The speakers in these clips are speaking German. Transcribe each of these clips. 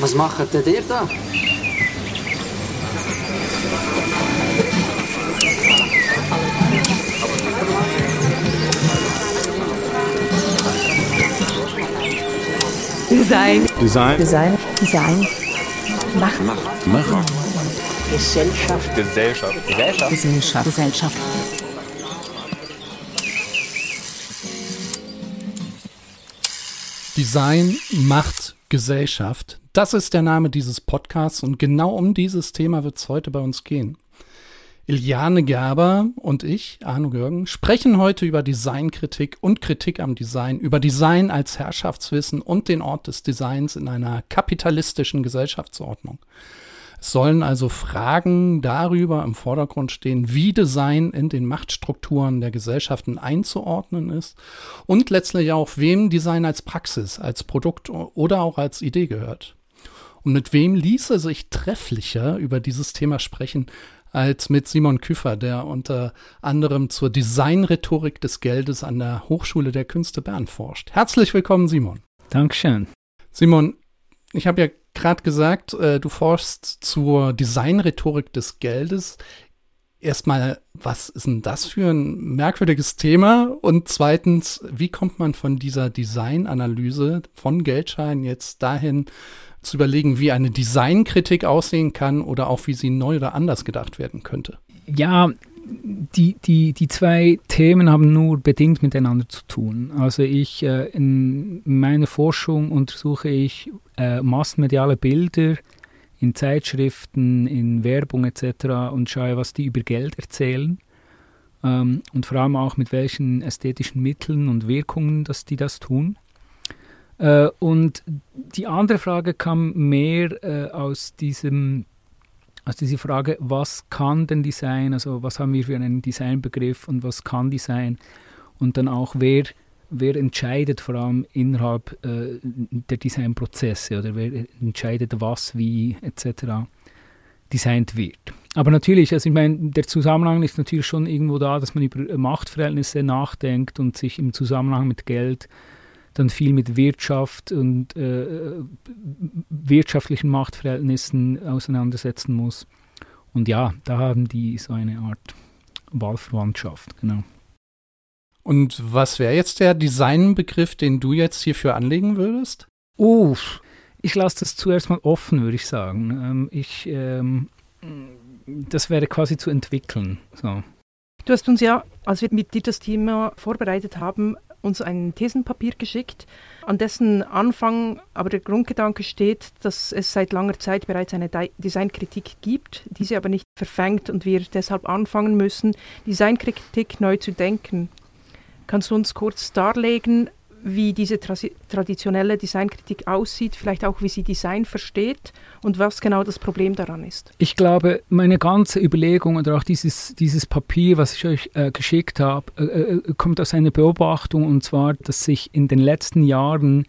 Was macht denn ihr da? Design. Design. Design. Design. Machen. Machen. Gesellschaft. Gesellschaft. Gesellschaft. Gesellschaft. Gesellschaft. Design macht Gesellschaft. Das ist der Name dieses Podcasts und genau um dieses Thema wird es heute bei uns gehen. Iliane Gerber und ich, Arno Görgen, sprechen heute über Designkritik und Kritik am Design, über Design als Herrschaftswissen und den Ort des Designs in einer kapitalistischen Gesellschaftsordnung. Es sollen also Fragen darüber im Vordergrund stehen, wie Design in den Machtstrukturen der Gesellschaften einzuordnen ist und letztlich auch, wem Design als Praxis, als Produkt oder auch als Idee gehört. Und mit wem ließe sich trefflicher über dieses Thema sprechen als mit Simon Küffer, der unter anderem zur Designrhetorik des Geldes an der Hochschule der Künste Bern forscht. Herzlich willkommen, Simon. Dankeschön. Simon, ich habe ja gerade gesagt, äh, du forschst zur Designrhetorik des Geldes. Erstmal, was ist denn das für ein merkwürdiges Thema? Und zweitens, wie kommt man von dieser Designanalyse von Geldscheinen jetzt dahin zu überlegen, wie eine Designkritik aussehen kann oder auch wie sie neu oder anders gedacht werden könnte? Ja, die, die, die zwei Themen haben nur bedingt miteinander zu tun. Also ich äh, in meiner Forschung untersuche ich äh, massenmediale Bilder in Zeitschriften, in Werbung etc. und schaue, was die über Geld erzählen ähm, und vor allem auch mit welchen ästhetischen Mitteln und Wirkungen, dass die das tun. Äh, und die andere Frage kam mehr äh, aus diesem also diese Frage, was kann denn Design, also was haben wir für einen Designbegriff und was kann Design und dann auch wer, wer entscheidet vor allem innerhalb äh, der Designprozesse oder wer entscheidet was, wie etc. designt wird. Aber natürlich, also ich meine, der Zusammenhang ist natürlich schon irgendwo da, dass man über Machtverhältnisse nachdenkt und sich im Zusammenhang mit Geld dann viel mit Wirtschaft und äh, wirtschaftlichen Machtverhältnissen auseinandersetzen muss. Und ja, da haben die so eine Art Wahlverwandtschaft, genau. Und was wäre jetzt der Designbegriff, den du jetzt hierfür anlegen würdest? Uh, ich lasse das zuerst mal offen, würde ich sagen. Ähm, ich, ähm, das wäre quasi zu entwickeln. So. Du hast uns ja, als wir mit dir das Thema vorbereitet haben, uns ein Thesenpapier geschickt, an dessen Anfang aber der Grundgedanke steht, dass es seit langer Zeit bereits eine Designkritik gibt, diese aber nicht verfängt und wir deshalb anfangen müssen, Designkritik neu zu denken. Kannst du uns kurz darlegen, wie diese tra traditionelle Designkritik aussieht, vielleicht auch wie sie Design versteht und was genau das Problem daran ist. Ich glaube, meine ganze Überlegung oder auch dieses, dieses Papier, was ich euch äh, geschickt habe, äh, äh, kommt aus einer Beobachtung und zwar, dass sich in den letzten Jahren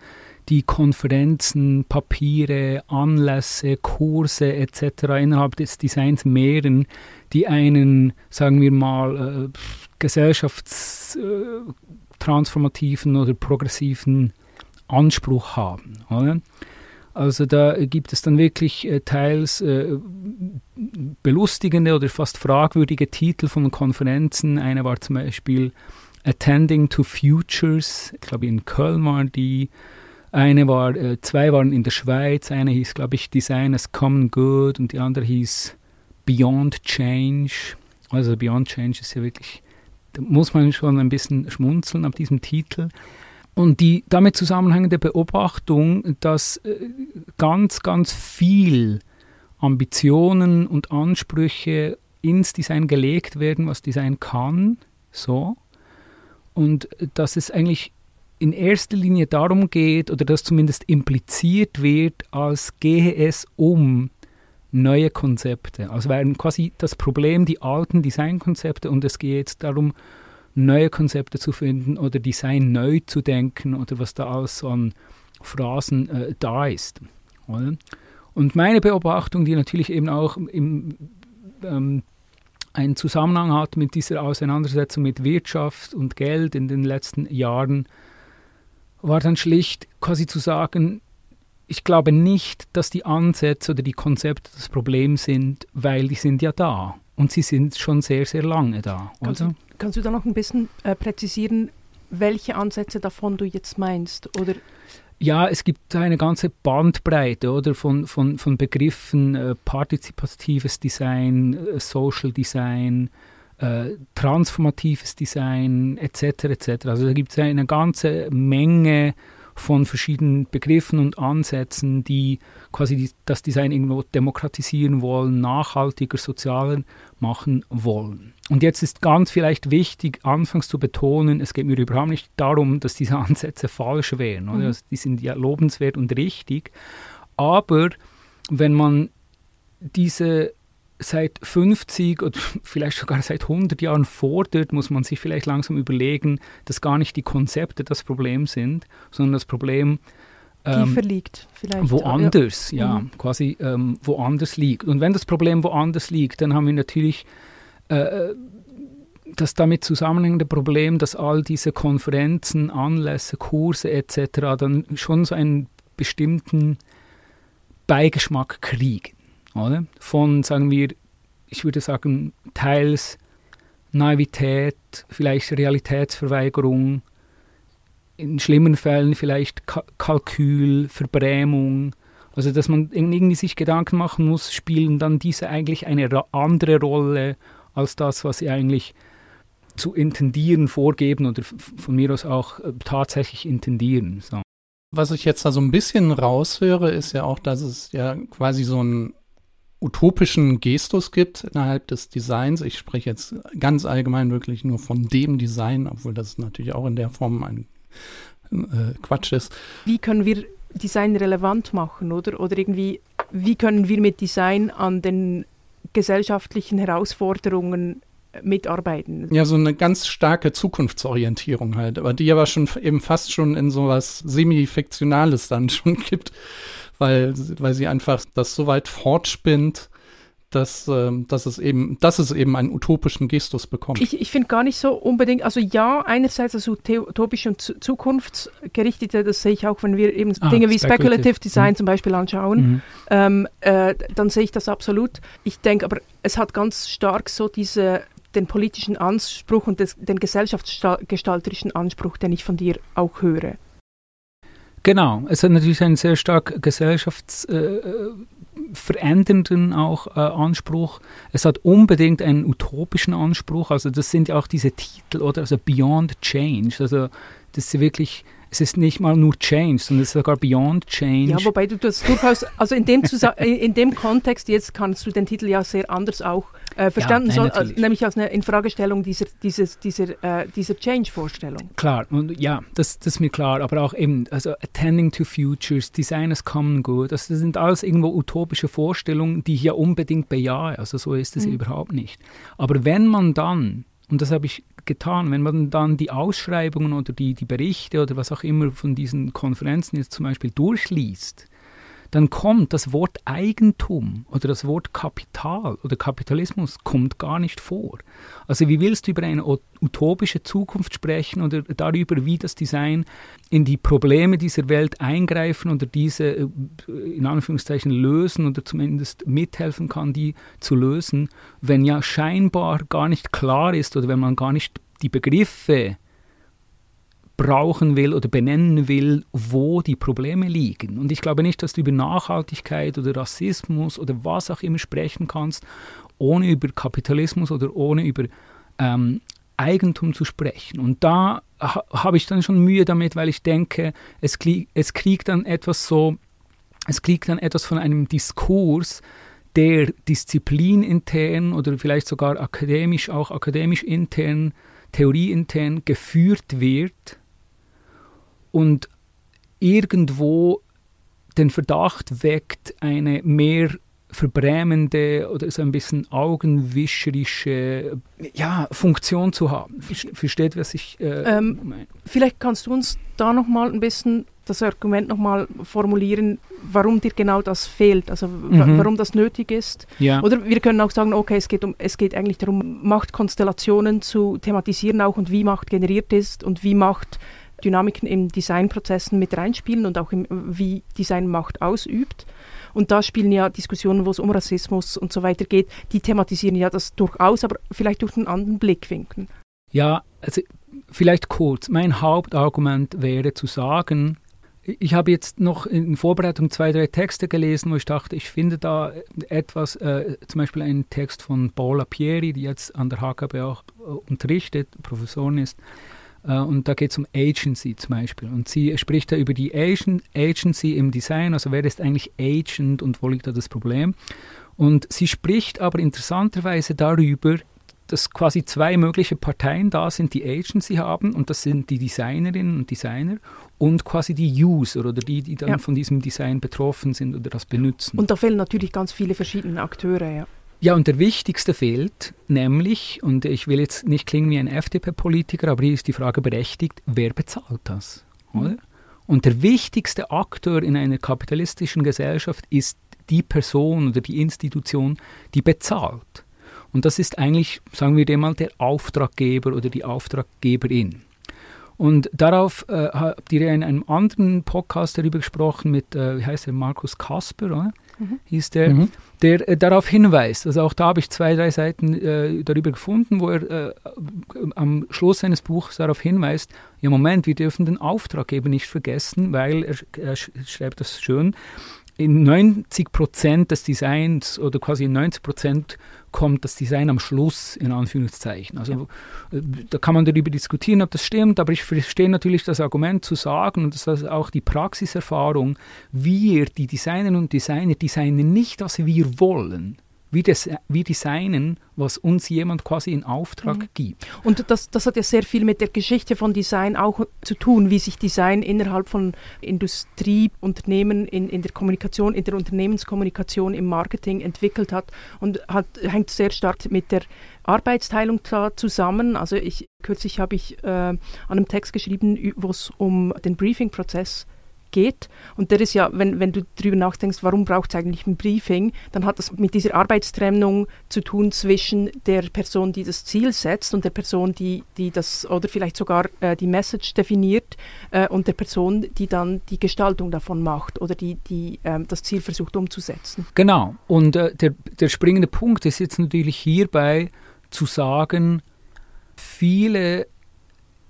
die Konferenzen, Papiere, Anlässe, Kurse etc. innerhalb des Designs mehren, die einen, sagen wir mal, äh, Gesellschafts äh, transformativen oder progressiven Anspruch haben. Oder? Also da gibt es dann wirklich äh, teils äh, belustigende oder fast fragwürdige Titel von Konferenzen. Eine war zum Beispiel Attending to Futures, ich glaube in Köln war die. Eine war, äh, zwei waren in der Schweiz, eine hieß, glaube ich, Design as Common Good und die andere hieß Beyond Change. Also Beyond Change ist ja wirklich da muss man schon ein bisschen schmunzeln ab diesem Titel. Und die damit zusammenhängende Beobachtung, dass äh, ganz, ganz viel Ambitionen und Ansprüche ins Design gelegt werden, was Design kann, so. Und dass es eigentlich in erster Linie darum geht, oder dass zumindest impliziert wird, als gehe es um neue Konzepte. Also wären quasi das Problem die alten Designkonzepte und es geht jetzt darum, neue Konzepte zu finden oder Design neu zu denken oder was da alles so an Phrasen äh, da ist. Oder? Und meine Beobachtung, die natürlich eben auch im, ähm, einen Zusammenhang hat mit dieser Auseinandersetzung mit Wirtschaft und Geld in den letzten Jahren, war dann schlicht quasi zu sagen, ich glaube nicht, dass die Ansätze oder die Konzepte das Problem sind, weil die sind ja da. Und sie sind schon sehr, sehr lange da. Kannst, du, kannst du da noch ein bisschen äh, präzisieren, welche Ansätze davon du jetzt meinst? Oder ja, es gibt eine ganze Bandbreite oder von, von, von Begriffen äh, partizipatives Design, äh, Social Design, äh, transformatives Design etc. etc. Also da gibt es eine ganze Menge von verschiedenen Begriffen und Ansätzen, die quasi die, das Design irgendwo demokratisieren wollen, nachhaltiger, sozialer machen wollen. Und jetzt ist ganz vielleicht wichtig, anfangs zu betonen, es geht mir überhaupt nicht darum, dass diese Ansätze falsch wären. Mhm. Also die sind ja lobenswert und richtig. Aber wenn man diese seit 50 oder vielleicht sogar seit 100 Jahren fordert, muss man sich vielleicht langsam überlegen, dass gar nicht die Konzepte das Problem sind, sondern das Problem ähm, tiefer liegt vielleicht. Woanders, ja, ja mhm. quasi ähm, woanders liegt. Und wenn das Problem woanders liegt, dann haben wir natürlich äh, das damit zusammenhängende Problem, dass all diese Konferenzen, Anlässe, Kurse etc. dann schon so einen bestimmten Beigeschmack kriegen. Oder? Von, sagen wir, ich würde sagen, teils Naivität, vielleicht Realitätsverweigerung, in schlimmen Fällen vielleicht Kalkül, Verbrämung. Also, dass man irgendwie sich Gedanken machen muss, spielen dann diese eigentlich eine andere Rolle als das, was sie eigentlich zu intendieren vorgeben oder von mir aus auch äh, tatsächlich intendieren. So. Was ich jetzt da so ein bisschen raushöre, ist ja auch, dass es ja quasi so einen utopischen Gestus gibt innerhalb des Designs. Ich spreche jetzt ganz allgemein wirklich nur von dem Design, obwohl das natürlich auch in der Form ein äh, Quatsch ist. Wie können wir Design relevant machen, oder? Oder irgendwie, wie können wir mit Design an den gesellschaftlichen Herausforderungen mitarbeiten. Ja, so eine ganz starke Zukunftsorientierung halt, aber die aber schon eben fast schon in sowas semi-fiktionales dann schon gibt, weil, weil sie einfach das so weit fortspinnt, dass, äh, dass, es eben, dass es eben einen utopischen Gestus bekommt. Ich, ich finde gar nicht so unbedingt, also ja, einerseits das utopische und zukunftsgerichtete, das sehe ich auch, wenn wir eben ah, Dinge wie Speculative Design mhm. zum Beispiel anschauen, mhm. ähm, äh, dann sehe ich das absolut. Ich denke aber, es hat ganz stark so diese den politischen Anspruch und des, den gesellschaftsgestalterischen Anspruch, den ich von dir auch höre. Genau, es hat natürlich einen sehr stark gesellschaftsverändernden äh, auch äh, Anspruch. Es hat unbedingt einen utopischen Anspruch. Also das sind ja auch diese Titel oder also Beyond Change. Also das ist wirklich es ist nicht mal nur Change, sondern es ist sogar Beyond Change. Ja, wobei du das durchaus, also in dem, in dem Kontext jetzt kannst du den Titel ja sehr anders auch äh, verstanden, ja, nein, soll, nämlich als eine Infragestellung dieser, dieses, dieser, äh, dieser Change-Vorstellung. Klar, und ja, das, das ist mir klar, aber auch eben, also Attending to Futures, Designers Common Good, das sind alles irgendwo utopische Vorstellungen, die ich ja unbedingt bejahe, also so ist es mhm. überhaupt nicht. Aber wenn man dann und das habe ich getan. Wenn man dann die Ausschreibungen oder die, die Berichte oder was auch immer von diesen Konferenzen jetzt zum Beispiel durchliest, dann kommt das Wort Eigentum oder das Wort Kapital oder Kapitalismus kommt gar nicht vor. Also wie willst du über eine utopische Zukunft sprechen oder darüber, wie das Design in die Probleme dieser Welt eingreifen oder diese äh, in Anführungszeichen lösen oder zumindest mithelfen kann, die zu lösen, wenn ja scheinbar gar nicht klar ist oder wenn man gar nicht die Begriffe brauchen will oder benennen will, wo die Probleme liegen. Und ich glaube nicht, dass du über Nachhaltigkeit oder Rassismus oder was auch immer sprechen kannst, ohne über Kapitalismus oder ohne über ähm, Eigentum zu sprechen. Und da ha habe ich dann schon Mühe damit, weil ich denke, es, es kriegt dann etwas so, es kriegt dann etwas von einem Diskurs, der disziplinintern oder vielleicht sogar akademisch, auch akademisch intern, theorieintern geführt wird und irgendwo den Verdacht weckt, eine mehr verbrämende oder so ein bisschen augenwischerische ja, Funktion zu haben. Versteht, was ich äh, ähm, meine? Vielleicht kannst du uns da nochmal ein bisschen das Argument nochmal formulieren, warum dir genau das fehlt, also mhm. warum das nötig ist. Ja. Oder wir können auch sagen, okay, es geht, um, es geht eigentlich darum, Machtkonstellationen zu thematisieren auch und wie Macht generiert ist und wie Macht Dynamiken in Designprozessen mit reinspielen und auch im, wie Design Macht ausübt. Und da spielen ja Diskussionen, wo es um Rassismus und so weiter geht, die thematisieren ja das durchaus, aber vielleicht durch einen anderen Blickwinkel. Ja, also vielleicht kurz. Mein Hauptargument wäre zu sagen, ich habe jetzt noch in Vorbereitung zwei, drei Texte gelesen, wo ich dachte, ich finde da etwas, äh, zum Beispiel einen Text von Paula Pieri, die jetzt an der HKB auch äh, unterrichtet, Professorin ist. Äh, und da geht es um Agency zum Beispiel. Und sie spricht da über die Agent, Agency im Design, also wer ist eigentlich Agent und wo liegt da das Problem? Und sie spricht aber interessanterweise darüber, dass quasi zwei mögliche Parteien da sind, die Agency haben, und das sind die Designerinnen und Designer und quasi die User oder die, die dann ja. von diesem Design betroffen sind oder das benutzen. Und da fehlen natürlich ganz viele verschiedene Akteure, ja. Ja, und der wichtigste fehlt, nämlich, und ich will jetzt nicht klingen wie ein FDP-Politiker, aber hier ist die Frage berechtigt, wer bezahlt das? Mhm. Oder? Und der wichtigste Akteur in einer kapitalistischen Gesellschaft ist die Person oder die Institution, die bezahlt. Und das ist eigentlich, sagen wir mal, der Auftraggeber oder die Auftraggeberin. Und darauf äh, habt ihr in einem anderen Podcast darüber gesprochen mit, äh, wie heißt der, Markus Kasper, oder? Mhm. hieß der, mhm. Der äh, darauf hinweist. Also auch da habe ich zwei, drei Seiten äh, darüber gefunden, wo er äh, am Schluss seines Buchs darauf hinweist, ja Moment, wir dürfen den Auftraggeber nicht vergessen, weil er, er schreibt das schön, in 90 Prozent des Designs oder quasi in 90 Prozent kommt das Design am Schluss, in Anführungszeichen. Also ja. Äh, da kann man darüber diskutieren, ob das stimmt, aber ich verstehe natürlich das Argument zu sagen und das ist auch die Praxiserfahrung, wir, die Designerinnen und Designer, designen nicht, was wir wollen, wir, des, wir designen, was uns jemand quasi in Auftrag mhm. gibt. Und das, das hat ja sehr viel mit der Geschichte von Design auch zu tun, wie sich Design innerhalb von Industrieunternehmen in, in der Kommunikation, in der Unternehmenskommunikation, im Marketing entwickelt hat und hat, hängt sehr stark mit der Arbeitsteilung da zusammen. Also ich kürzlich habe ich äh, an einem Text geschrieben, wo es um den Briefing-Prozess geht. Und der ist ja, wenn, wenn du darüber nachdenkst, warum braucht es eigentlich ein Briefing, dann hat das mit dieser Arbeitstrennung zu tun zwischen der Person, die das Ziel setzt und der Person, die, die das oder vielleicht sogar äh, die Message definiert äh, und der Person, die dann die Gestaltung davon macht oder die, die äh, das Ziel versucht umzusetzen. Genau. Und äh, der, der springende Punkt ist jetzt natürlich hierbei zu sagen, viele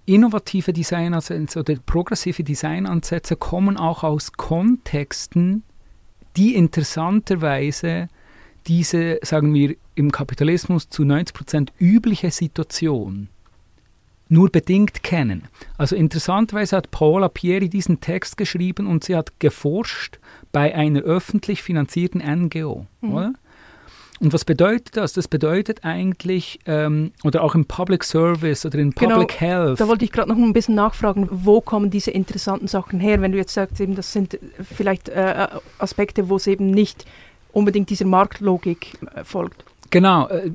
innovative Designansätze oder progressive Designansätze kommen auch aus Kontexten, die interessanterweise diese, sagen wir, im Kapitalismus zu 90 Prozent übliche Situation nur bedingt kennen. Also interessanterweise hat Paula Pieri diesen Text geschrieben und sie hat geforscht bei einer öffentlich finanzierten NGO. Mhm. Und was bedeutet das? Das bedeutet eigentlich, ähm, oder auch im Public Service oder in genau, Public genau, Health. Da wollte ich gerade noch ein bisschen nachfragen, wo kommen diese interessanten Sachen her? Wenn du jetzt sagst, eben, das sind vielleicht äh, Aspekte, wo es eben nicht unbedingt dieser Marktlogik äh, folgt. Genau, äh,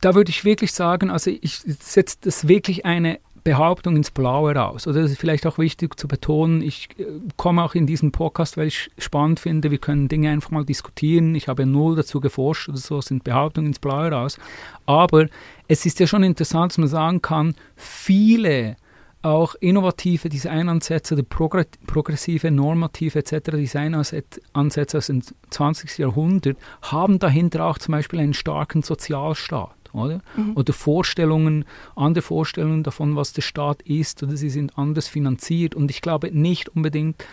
da würde ich wirklich sagen, also ich setze das wirklich eine Behauptung ins Blaue raus. Oder das ist vielleicht auch wichtig zu betonen. Ich äh, komme auch in diesen Podcast, weil ich spannend finde. Wir können Dinge einfach mal diskutieren. Ich habe null dazu geforscht oder so, sind Behauptungen ins Blaue raus. Aber es ist ja schon interessant, dass man sagen kann, viele auch innovative Designansätze oder progressive, normative etc. Designansätze aus dem 20. Jahrhundert haben dahinter auch zum Beispiel einen starken Sozialstaat oder? Mhm. Oder Vorstellungen, andere Vorstellungen davon, was der Staat ist, oder sie sind anders finanziert. Und ich glaube nicht unbedingt,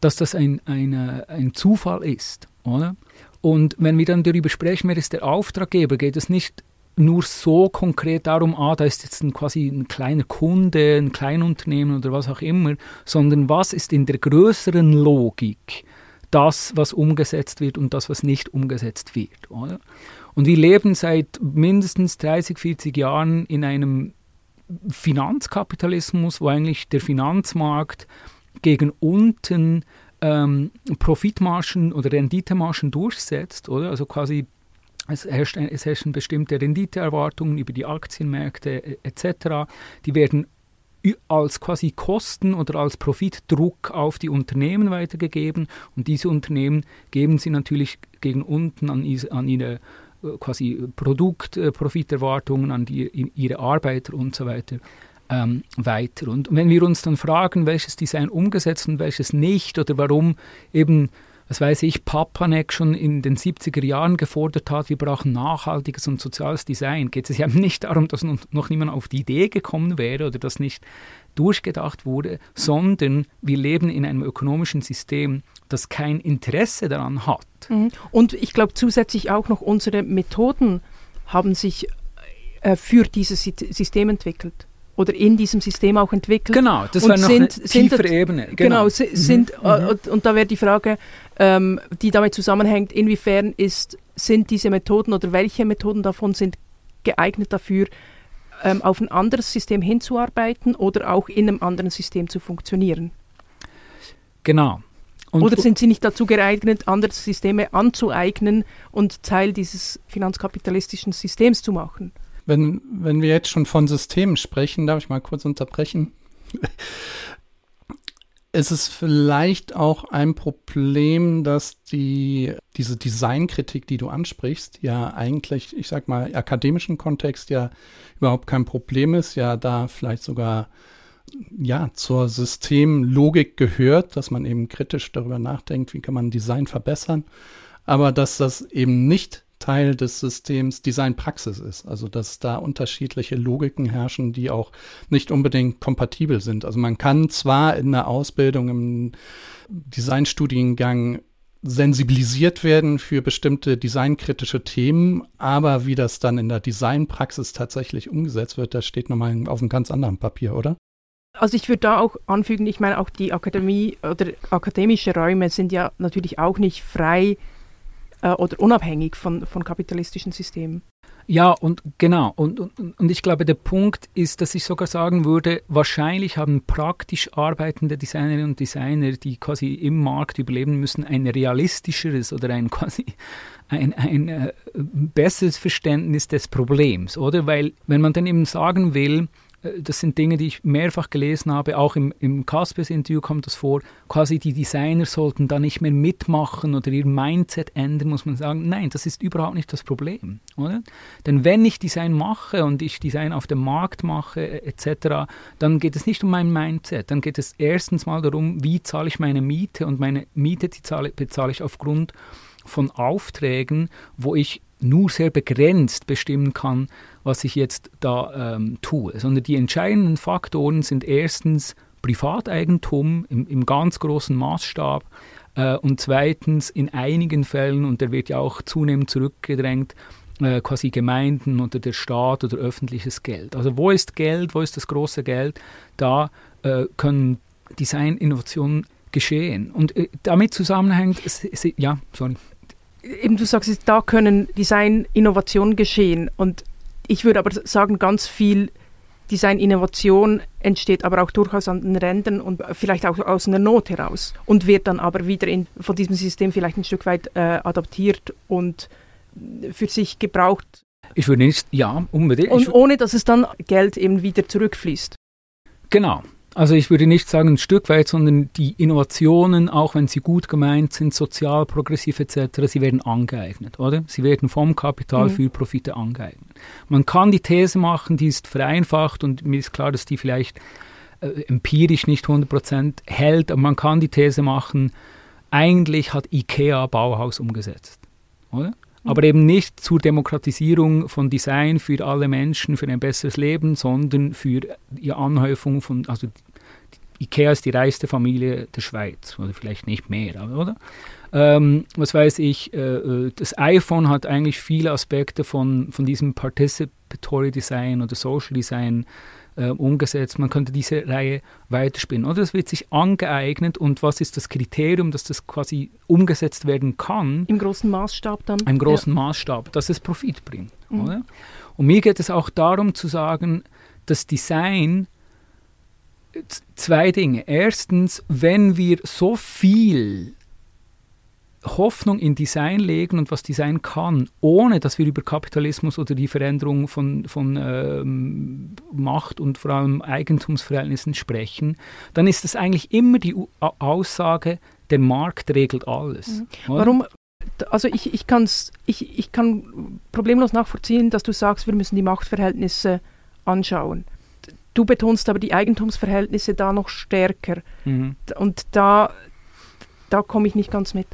dass das ein, eine, ein Zufall ist, oder? Und wenn wir dann darüber sprechen, wer ist der Auftraggeber, geht es nicht nur so konkret darum, ah, da ist jetzt ein, quasi ein kleiner Kunde, ein Kleinunternehmen oder was auch immer, sondern was ist in der größeren Logik das, was umgesetzt wird und das, was nicht umgesetzt wird. Oder? Und wir leben seit mindestens 30, 40 Jahren in einem Finanzkapitalismus, wo eigentlich der Finanzmarkt gegen unten ähm, Profitmargen oder Renditemargen durchsetzt, oder? Also quasi es, herrscht, es herrschen bestimmte Renditeerwartungen über die Aktienmärkte etc. Die werden als quasi Kosten oder als Profitdruck auf die Unternehmen weitergegeben und diese Unternehmen geben sie natürlich gegen unten an, an ihre quasi Produktprofiterwartungen an die, ihre Arbeiter und so weiter äh, ähm, weiter. Und wenn wir uns dann fragen, welches Design umgesetzt und welches nicht oder warum eben was weiß ich, Papanek schon in den 70er Jahren gefordert hat, wir brauchen nachhaltiges und soziales Design, geht es ja nicht darum, dass noch niemand auf die Idee gekommen wäre oder das nicht durchgedacht wurde, sondern wir leben in einem ökonomischen System, das kein Interesse daran hat. Mhm. Und ich glaube zusätzlich auch noch unsere Methoden haben sich äh, für dieses System entwickelt oder in diesem System auch entwickelt. Genau, das war noch sind, eine tiefere sind, Ebene. Genau, genau sind, mhm. äh, und, und, da wäre die Frage, ähm, die damit zusammenhängt, inwiefern ist, sind diese Methoden oder welche Methoden davon sind geeignet dafür, ähm, auf ein anderes System hinzuarbeiten oder auch in einem anderen System zu funktionieren. Genau. Und oder sind sie nicht dazu geeignet, andere Systeme anzueignen und Teil dieses finanzkapitalistischen Systems zu machen? Wenn, wenn wir jetzt schon von Systemen sprechen, darf ich mal kurz unterbrechen? Ist es vielleicht auch ein Problem, dass die, diese Designkritik, die du ansprichst, ja eigentlich, ich sag mal, akademischen Kontext ja überhaupt kein Problem ist, ja da vielleicht sogar ja zur Systemlogik gehört, dass man eben kritisch darüber nachdenkt, wie kann man Design verbessern, aber dass das eben nicht Teil des Systems Designpraxis ist. Also dass da unterschiedliche Logiken herrschen, die auch nicht unbedingt kompatibel sind. Also man kann zwar in der Ausbildung im Designstudiengang sensibilisiert werden für bestimmte designkritische Themen, aber wie das dann in der Designpraxis tatsächlich umgesetzt wird, das steht nochmal auf einem ganz anderen Papier, oder? Also ich würde da auch anfügen, ich meine auch die Akademie oder akademische Räume sind ja natürlich auch nicht frei äh, oder unabhängig von, von kapitalistischen Systemen. Ja, und genau. Und, und, und ich glaube, der Punkt ist, dass ich sogar sagen würde, wahrscheinlich haben praktisch arbeitende Designerinnen und Designer, die quasi im Markt überleben müssen, ein realistischeres oder ein quasi ein, ein äh, besseres Verständnis des Problems, oder? Weil, wenn man dann eben sagen will, das sind Dinge, die ich mehrfach gelesen habe, auch im, im Caspers-Interview kommt das vor, quasi die Designer sollten da nicht mehr mitmachen oder ihr Mindset ändern, muss man sagen, nein, das ist überhaupt nicht das Problem, oder? Denn wenn ich Design mache und ich Design auf dem Markt mache, äh, etc., dann geht es nicht um mein Mindset, dann geht es erstens mal darum, wie zahle ich meine Miete und meine Miete, die zahle, bezahle ich aufgrund von Aufträgen, wo ich nur sehr begrenzt bestimmen kann, was ich jetzt da ähm, tue, sondern die entscheidenden Faktoren sind erstens Privateigentum im, im ganz großen Maßstab äh, und zweitens in einigen Fällen, und der wird ja auch zunehmend zurückgedrängt, äh, quasi Gemeinden oder der Staat oder öffentliches Geld. Also wo ist Geld, wo ist das große Geld? Da äh, können Design-Innovationen geschehen. Und äh, damit zusammenhängt, ja, sorry. Eben du sagst, da können Design-Innovationen geschehen und ich würde aber sagen, ganz viel Design-Innovation entsteht aber auch durchaus an den Rändern und vielleicht auch aus einer Not heraus und wird dann aber wieder in, von diesem System vielleicht ein Stück weit äh, adaptiert und für sich gebraucht. Ich würde nicht, ja, unbedingt. Und ohne, dass es dann Geld eben wieder zurückfließt. Genau, also ich würde nicht sagen ein Stück weit, sondern die Innovationen, auch wenn sie gut gemeint sind, sozial, progressiv etc., sie werden angeeignet, oder? Sie werden vom Kapital mhm. für Profite angeeignet. Man kann die These machen, die ist vereinfacht und mir ist klar, dass die vielleicht äh, empirisch nicht 100% hält, aber man kann die These machen, eigentlich hat IKEA Bauhaus umgesetzt, oder? Mhm. aber eben nicht zur Demokratisierung von Design für alle Menschen, für ein besseres Leben, sondern für die Anhäufung von, also Ikea ist die reichste Familie der Schweiz, oder vielleicht nicht mehr, oder? Ähm, was weiß ich, äh, äh, das iPhone hat eigentlich viele Aspekte von, von diesem Participatory Design oder Social Design äh, umgesetzt. Man könnte diese Reihe weiterspinnen. Oder es wird sich angeeignet und was ist das Kriterium, dass das quasi umgesetzt werden kann? Im großen Maßstab dann? Im großen ja. Maßstab, dass es Profit bringt. Mhm. Und mir geht es auch darum zu sagen, das Design zwei Dinge. Erstens, wenn wir so viel Hoffnung in Design legen und was Design kann, ohne dass wir über Kapitalismus oder die Veränderung von, von ähm, Macht und vor allem Eigentumsverhältnissen sprechen, dann ist das eigentlich immer die Aussage, der Markt regelt alles. Mhm. Warum? Also ich, ich, kann's, ich, ich kann problemlos nachvollziehen, dass du sagst, wir müssen die Machtverhältnisse anschauen du betonst aber die Eigentumsverhältnisse da noch stärker. Mhm. Und da, da komme ich nicht ganz mit.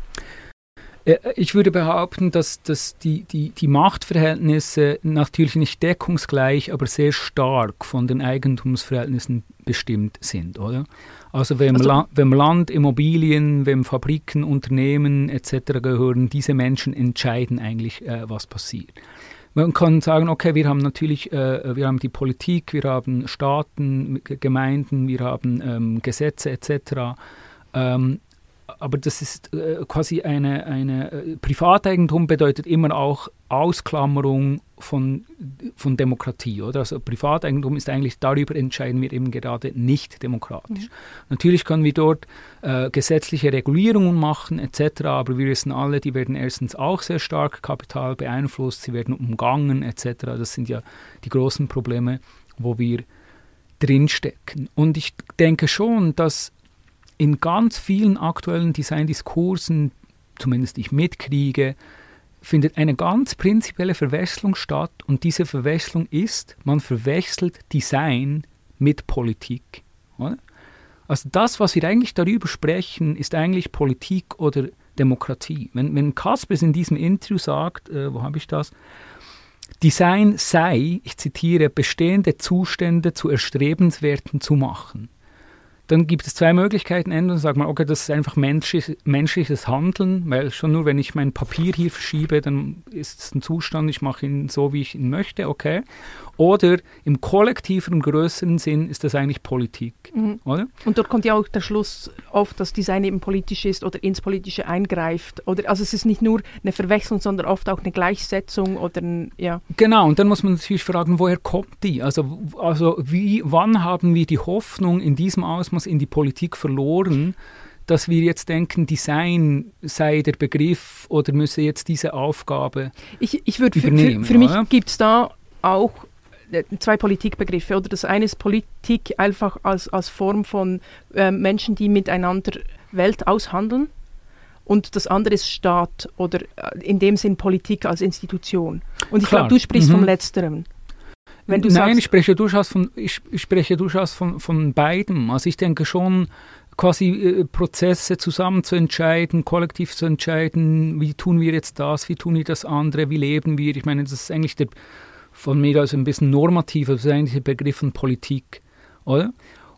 Äh, Ich würde behaupten, dass, dass die, die, die Machtverhältnisse natürlich nicht deckungsgleich, aber sehr stark von den Eigentumsverhältnissen bestimmt sind, oder? Also wem, Also- La wem Land, Immobilien, wem Fabriken, Unternehmen etc. gehören, diese Menschen entscheiden eigentlich, äh, was passiert. Man kann sagen, okay, wir haben natürlich, äh, wir haben die Politik, wir haben Staaten, Gemeinden, wir haben ähm, Gesetze etc. Ähm, aber das ist äh, quasi eine, eine äh, Privateigentum bedeutet immer auch Ausklammerung von, von Demokratie, oder? Also Privateigentum ist eigentlich, darüber entscheiden wir eben gerade nicht demokratisch. Natürlich können wir dort äh, gesetzliche Regulierungen machen etc., aber wir wissen alle, die werden erstens auch sehr stark Kapital beeinflusst, sie werden umgangen etc. Das sind ja die großen Probleme, wo wir drinstecken. Und ich denke schon, dass in ganz vielen aktuellen Designdiskursen, zumindest ich mitkriege, findet eine ganz prinzipielle Verwechslung statt und diese Verwechslung ist, man verwechselt Design mit Politik. Also das, was wir eigentlich darüber sprechen, ist eigentlich Politik oder Demokratie. Wenn, wenn Kaspers in diesem Interview sagt, äh, wo habe ich das? Design sei, ich zitiere, bestehende Zustände zu erstrebenswerten zu machen. Dann gibt es zwei Möglichkeiten. Entweder sagt man, okay, das ist einfach menschliches, menschliches Handeln, weil schon nur, wenn ich mein Papier hier verschiebe, dann ist es ein Zustand, ich mache ihn so, wie ich ihn möchte, okay. Oder im kollektiven, größeren Sinn ist das eigentlich Politik, Mhm. oder? Und dort kommt ja auch der Schluss oft, dass Design eben politisch ist oder ins Politische eingreift. Oder, also es ist nicht nur eine Verwechslung, sondern oft auch eine Gleichsetzung oder ein, ja. Genau, und dann muss man natürlich fragen, woher kommt die? Also, also wie, wann haben wir die Hoffnung in diesem Ausmaß in die Politik verloren, dass wir jetzt denken, Design sei der Begriff oder müsse jetzt diese Aufgabe. Ich, ich würde für, für, Übernehmen, für mich gibt es da auch äh, zwei Politikbegriffe. Oder das eine ist Politik einfach als, als Form von äh, Menschen, die miteinander Welt aushandeln. Und das andere ist Staat oder äh, in dem Sinn Politik als Institution. Und ich glaube, du sprichst Mhm. vom Letzteren. Wenn du Nein, sagst, ich spreche durchaus von, ich, ich spreche durchaus von, von beidem. Also ich denke schon, quasi äh, Prozesse zusammen zu entscheiden, kollektiv zu entscheiden, wie tun wir jetzt das, wie tun wir das andere, wie leben wir. Ich meine, das ist eigentlich der, von mir aus ein bisschen normativer, das ist eigentlich der Begriff von Politik, oder?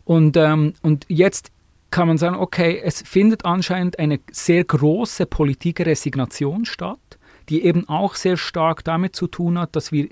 Und, ähm, und jetzt kann man sagen, okay, es findet anscheinend eine sehr große Politikresignation statt, die eben auch sehr stark damit zu tun hat, dass wir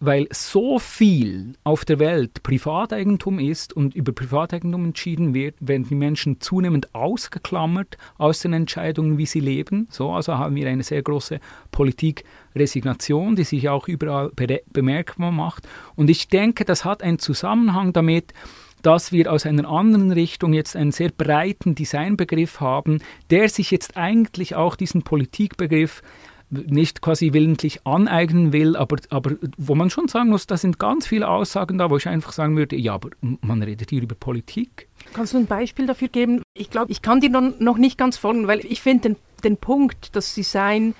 weil so viel auf der Welt Privateigentum ist und über Privateigentum entschieden wird, werden die Menschen zunehmend ausgeklammert aus den Entscheidungen, wie sie leben. So, also haben wir eine sehr große Politikresignation, die sich auch überall bere- bemerkbar macht. Und ich denke, das hat einen Zusammenhang damit, dass wir aus einer anderen Richtung jetzt einen sehr breiten Designbegriff haben, der sich jetzt eigentlich auch diesen Politikbegriff nicht quasi willentlich aneignen will, aber, aber wo man schon sagen muss, da sind ganz viele Aussagen da, wo ich einfach sagen würde, ja, aber man redet hier über Politik. Kannst du ein Beispiel dafür geben? Ich glaube, ich kann dir noch, nicht ganz folgen, weil ich finde den, den Punkt, dass Design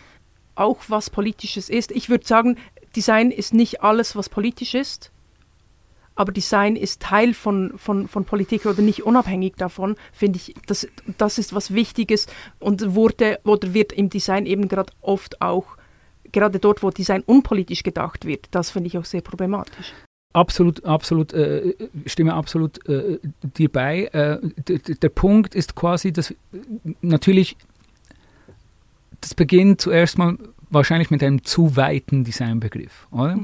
auch was Politisches ist. Ich würde sagen, Design ist nicht alles, was politisch ist, aber Design ist Teil von, von, von Politik oder nicht unabhängig davon, finde ich, das, das ist was Wichtiges und wurde oder wird im Design eben gerade oft auch, gerade dort, wo Design unpolitisch gedacht wird, das finde ich auch sehr problematisch. Absolut, absolut, äh, stimme absolut äh, dir bei. Äh, der Punkt ist quasi, dass äh, natürlich, das beginnt zuerst mal wahrscheinlich mit einem zu weiten Designbegriff, oder?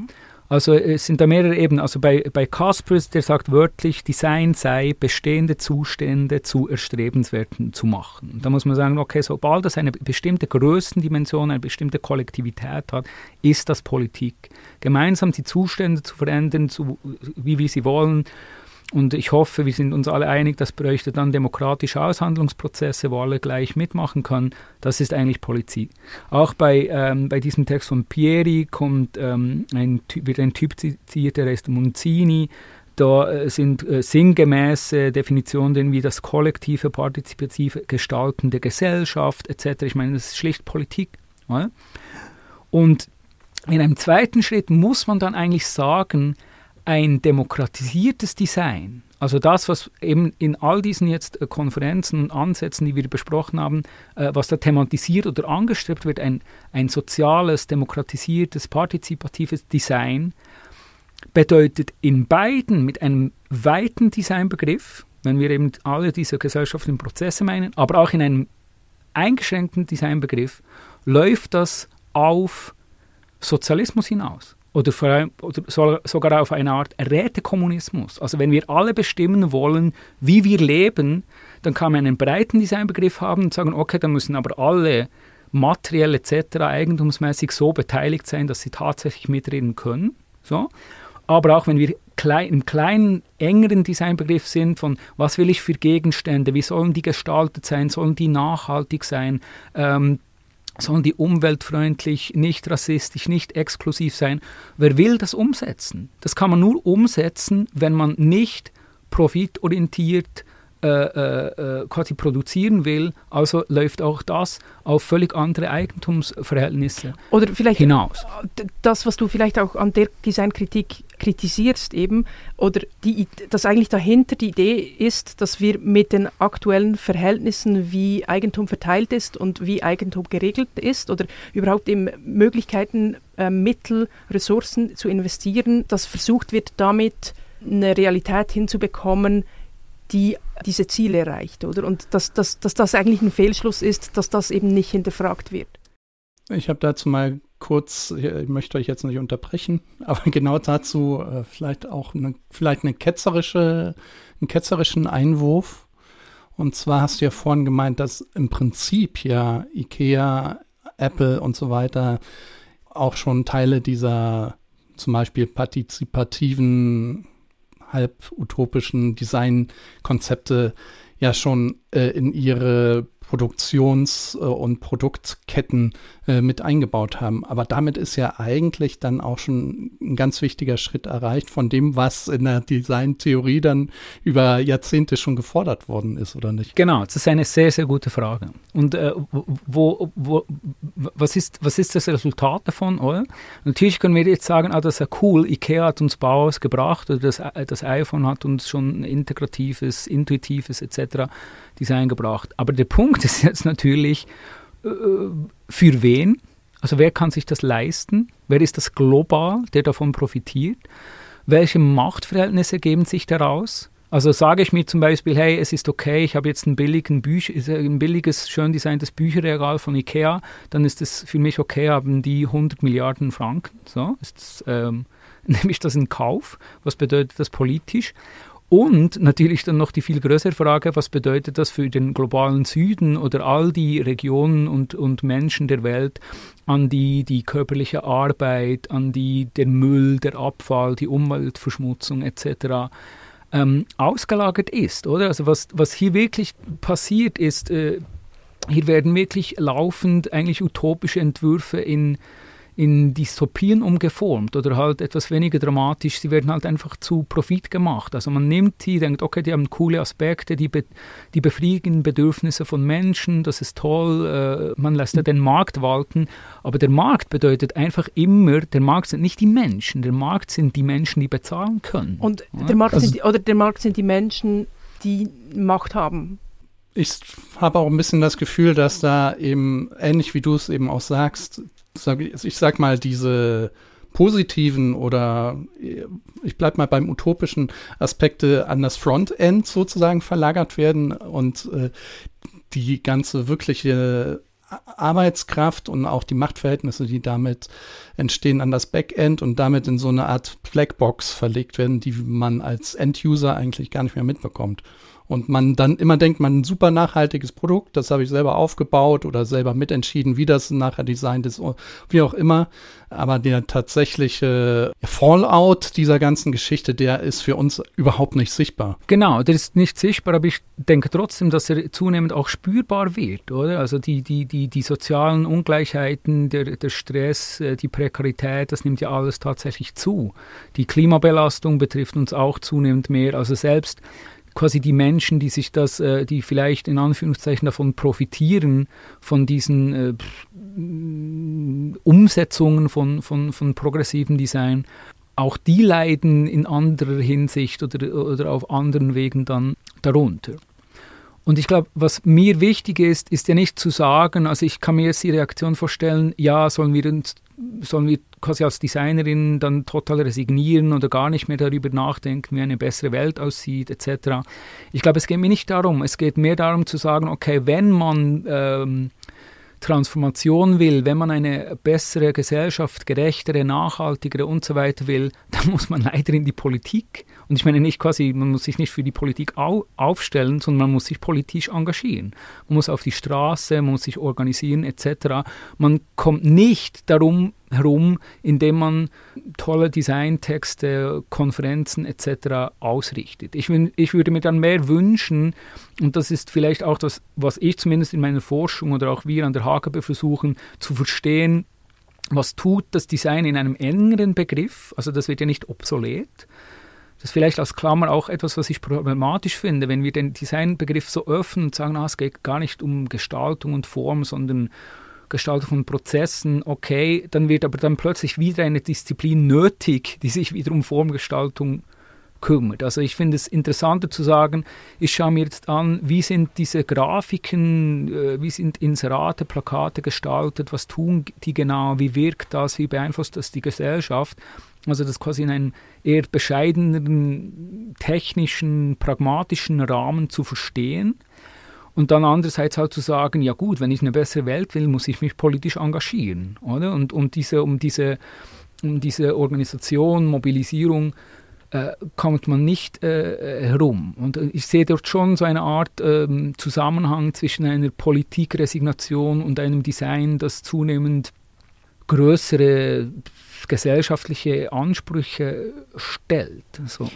Also es sind da mehrere Ebenen. Also bei, bei Caspers, der sagt wörtlich, Design sei bestehende Zustände zu erstrebenswerten zu machen. Da muss man sagen, okay, sobald das eine bestimmte Größendimension, eine bestimmte Kollektivität hat, ist das Politik. Gemeinsam die Zustände zu verändern, zu, wie wir sie wollen. Und ich hoffe, wir sind uns alle einig, das bräuchte dann demokratische Aushandlungsprozesse, wo alle gleich mitmachen können. Das ist eigentlich Politik. Auch bei, ähm, bei diesem Text von Pieri kommt ähm, ein, wird ein Typ zitiert, der heißt Munzini. Da äh, sind äh, sinngemäße Definitionen wie das kollektive, partizipative Gestalten der Gesellschaft etc. Ich meine, das ist schlicht Politik. Oder? Und in einem zweiten Schritt muss man dann eigentlich sagen, ein demokratisiertes Design, also das, was eben in all diesen jetzt äh, Konferenzen und Ansätzen, die wir besprochen haben, äh, was da thematisiert oder angestrebt wird, ein, ein soziales, demokratisiertes, partizipatives Design, bedeutet in beiden mit einem weiten Designbegriff, wenn wir eben alle diese gesellschaftlichen Prozesse meinen, aber auch in einem eingeschränkten Designbegriff, läuft das auf Sozialismus hinaus oder, vor allem, oder sogar auf eine Art Rätekommunismus. Also wenn wir alle bestimmen wollen, wie wir leben, dann kann man einen breiten Designbegriff haben und sagen, okay, dann müssen aber alle materiell etc. eigentumsmäßig so beteiligt sein, dass sie tatsächlich mitreden können. So. Aber auch wenn wir klein, im kleinen, engeren Designbegriff sind von, was will ich für Gegenstände, wie sollen die gestaltet sein, sollen die nachhaltig sein, ähm, sollen die umweltfreundlich, nicht rassistisch, nicht exklusiv sein. Wer will das umsetzen? Das kann man nur umsetzen, wenn man nicht profitorientiert äh, äh, äh, quasi produzieren will, also läuft auch das auf völlig andere Eigentumsverhältnisse Oder vielleicht hinaus. Das, was du vielleicht auch an der Designkritik kritisierst eben, oder die, dass eigentlich dahinter die Idee ist, dass wir mit den aktuellen Verhältnissen, wie Eigentum verteilt ist und wie Eigentum geregelt ist, oder überhaupt eben Möglichkeiten, äh, Mittel, Ressourcen zu investieren, dass versucht wird, damit eine Realität hinzubekommen, die diese Ziele erreicht, oder? Und dass, dass, dass das eigentlich ein Fehlschluss ist, dass das eben nicht hinterfragt wird. Ich habe dazu mal kurz, ich möchte euch jetzt nicht unterbrechen, aber genau dazu äh, vielleicht auch eine, vielleicht eine ketzerische, einen ketzerischen Einwurf. Und zwar hast du ja vorhin gemeint, dass im Prinzip ja IKEA, Apple und so weiter auch schon Teile dieser zum Beispiel partizipativen halb utopischen Designkonzepte ja schon äh, in ihre Produktions- äh, und Produktketten äh, mit eingebaut haben. Aber damit ist ja eigentlich dann auch schon ein ganz wichtiger Schritt erreicht von dem, was in der Designtheorie dann über Jahrzehnte schon gefordert worden ist, oder nicht? Genau, das ist eine sehr, sehr gute Frage. Und äh, wo, wo, was, ist, was ist das Resultat davon? Oder? Natürlich können wir jetzt sagen, ah, das ist ja cool, IKEA hat uns Bauhaus gebracht oder das, das iPhone hat uns schon integratives, intuitives etc. Design gebracht. Aber der Punkt ist jetzt natürlich, äh, für wen? Also wer kann sich das leisten? Wer ist das global, der davon profitiert? Welche Machtverhältnisse geben sich daraus? Also sage ich mir zum Beispiel, hey, es ist okay, ich habe jetzt ein, billigen Büch ein billiges, schön designtes Bücherregal von Ikea, dann ist es für mich okay, haben die 100 Milliarden Franken. So, ist, ähm, nehme ich das in Kauf? Was bedeutet das politisch? Und natürlich dann noch die viel größere Frage, was bedeutet das für den globalen Süden oder all die Regionen und, und Menschen der Welt, an die die körperliche Arbeit, an die der Müll, der Abfall, die Umweltverschmutzung etc. Ähm, ausgelagert ist, oder? Also was, was hier wirklich passiert ist, äh, hier werden wirklich laufend eigentlich utopische Entwürfe in in Dystopien umgeformt oder halt etwas weniger dramatisch. Sie werden halt einfach zu Profit gemacht. Also man nimmt die, denkt, okay, die haben coole Aspekte, die, be die befriedigen Bedürfnisse von Menschen, das ist toll, äh, man lässt ja den Markt walten. Aber der Markt bedeutet einfach immer, der Markt sind nicht die Menschen, der Markt sind die Menschen, die bezahlen können. Und ja? der Markt also, sind die, oder der Markt sind die Menschen, die Macht haben ich habe auch ein bisschen das Gefühl, dass da eben, ähnlich wie du es eben auch sagst, sag, ich sag mal, diese positiven oder ich bleib mal beim utopischen Aspekte an das Frontend sozusagen verlagert werden und äh, die ganze wirkliche Arbeitskraft und auch die Machtverhältnisse, die damit entstehen, an das Backend und damit in so eine Art Blackbox verlegt werden, die man als End-User eigentlich gar nicht mehr mitbekommt und man dann immer denkt, man ein super nachhaltiges Produkt, das habe ich selber aufgebaut oder selber mitentschieden, wie das nachher designt ist, wie auch immer. Aber der tatsächliche Fallout dieser ganzen Geschichte, der ist für uns überhaupt nicht sichtbar. Genau, der ist nicht sichtbar, aber ich denke trotzdem, dass er zunehmend auch spürbar wird, oder? Also die, die, die, die sozialen Ungleichheiten, der, der Stress, äh, die Prekarität, das nimmt ja alles tatsächlich zu. Die Klimabelastung betrifft uns auch zunehmend mehr. Also selbst quasi die Menschen, die sich das, äh, die vielleicht in Anführungszeichen davon profitieren, von diesen äh, Umsetzungen von, von, von progressivem Design, auch die leiden in anderer Hinsicht oder, oder auf anderen Wegen dann darunter. Und ich glaube, was mir wichtig ist, ist ja nicht zu sagen, also ich kann mir jetzt die Reaktion vorstellen, ja, sollen wir uns, sollen wir quasi als Designerin dann total resignieren oder gar nicht mehr darüber nachdenken, wie eine bessere Welt aussieht, etc. Ich glaube, es geht mir nicht darum. Es geht mehr darum zu sagen, okay, wenn man ähm, Transformation will, wenn man eine bessere Gesellschaft, gerechtere, nachhaltigere und so weiter will, dann muss man leider in die Politik. Und ich meine nicht quasi, man muss sich nicht für die Politik au aufstellen, sondern man muss sich politisch engagieren. Man muss auf die Straße, man muss sich organisieren etc. Man kommt nicht darum herum, indem man tolle Designtexte, Konferenzen etc. ausrichtet. Ich, ich würde mir dann mehr wünschen, und das ist vielleicht auch das, was ich zumindest in meiner Forschung oder auch wir an der HKB versuchen zu verstehen, was tut das Design in einem engeren Begriff, also das wird ja nicht obsolet. Das ist vielleicht als Klammer auch etwas, was ich problematisch finde, wenn wir den Designbegriff so öffnen und sagen, ah, es geht gar nicht um Gestaltung und Form, sondern Gestaltung von Prozessen, okay, dann wird aber dann plötzlich wieder eine Disziplin nötig, die sich wieder um Formgestaltung kümmert. Also ich finde es interessanter zu sagen, ich schaue mir jetzt an, wie sind diese Grafiken, äh, wie sind Inserate, Plakate gestaltet, was tun die genau, wie wirkt das, wie beeinflusst das die Gesellschaft. Also das quasi in einem eher bescheideneren, technischen, pragmatischen Rahmen zu verstehen und dann andererseits halt zu sagen, ja gut, wenn ich eine bessere Welt will, muss ich mich politisch engagieren, oder? Und um diese, um diese, um diese Organisation, Mobilisierung äh, kommt man nicht äh, herum. Und ich sehe dort schon so eine Art äh, Zusammenhang zwischen einer Politikresignation und einem Design, das zunehmend größere gesellschaftliche Ansprüche stellt. So.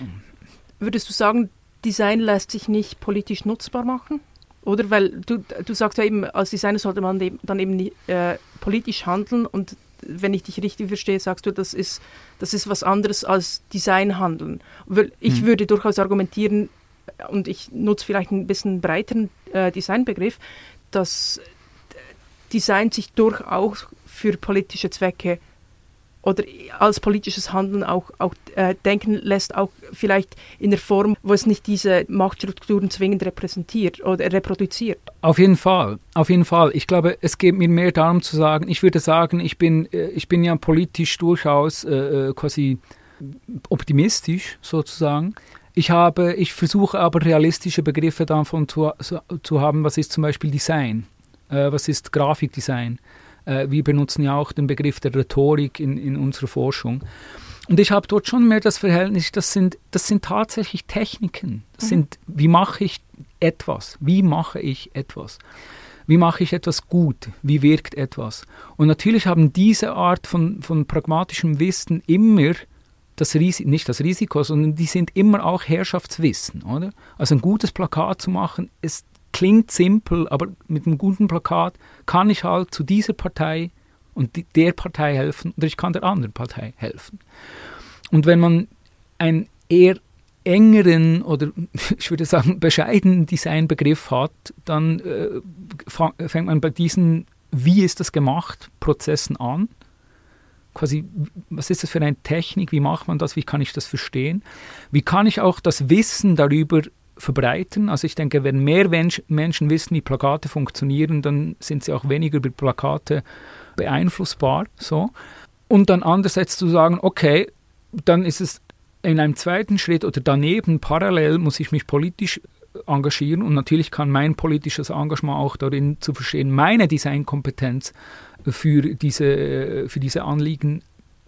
Würdest du sagen, Design lässt sich nicht politisch nutzbar machen? Oder weil du, du sagst ja eben, als Designer sollte man dann eben äh, politisch handeln und wenn ich dich richtig verstehe, sagst du, das ist, das ist was anderes als Design handeln. Ich hm. würde durchaus argumentieren, und ich nutze vielleicht ein bisschen breiteren äh, Designbegriff, dass Design sich durchaus für politische Zwecke oder als politisches Handeln auch, auch äh, denken lässt, auch vielleicht in der Form, wo es nicht diese Machtstrukturen zwingend repräsentiert oder reproduziert. Auf jeden Fall, auf jeden Fall. Ich glaube, es geht mir mehr darum zu sagen, ich würde sagen, ich bin, äh, ich bin ja politisch durchaus äh, äh, quasi optimistisch sozusagen. Ich habe, ich versuche aber realistische Begriffe davon zu, zu haben, was ist zum Beispiel Design, äh, was ist Grafikdesign äh, wir benutzen ja auch den Begriff der Rhetorik in, in unserer Forschung. Und ich habe dort schon mehr das Verhältnis, das sind, das sind tatsächlich Techniken. Das mhm. sind, wie mache ich etwas? Wie mache ich etwas? Wie mache ich etwas gut? Wie wirkt etwas? Und natürlich haben diese Art von, von pragmatischem Wissen immer das Risiko, nicht das Risiko, sondern die sind immer auch Herrschaftswissen, oder? Also ein gutes Plakat zu machen, ist klingt simpel, aber mit einem guten Plakat kann ich halt zu dieser Partei und der Partei helfen oder ich kann der anderen Partei helfen. Und wenn man einen eher engeren oder ich würde sagen bescheidenen Designbegriff hat, dann äh, fängt man bei diesen wie ist das gemacht Prozessen an. Quasi, was ist das für eine Technik? Wie macht man das? Wie kann ich das verstehen? Wie kann ich auch das Wissen darüber verbreiten. Also ich denke, wenn mehr Mensch, Menschen wissen, wie Plakate funktionieren, dann sind sie auch weniger über Plakate beeinflussbar. So. Und dann andererseits zu sagen, okay, dann ist es in einem zweiten Schritt oder daneben parallel muss ich mich politisch engagieren und natürlich kann mein politisches Engagement auch darin zu verstehen, meine Designkompetenz für diese, für diese Anliegen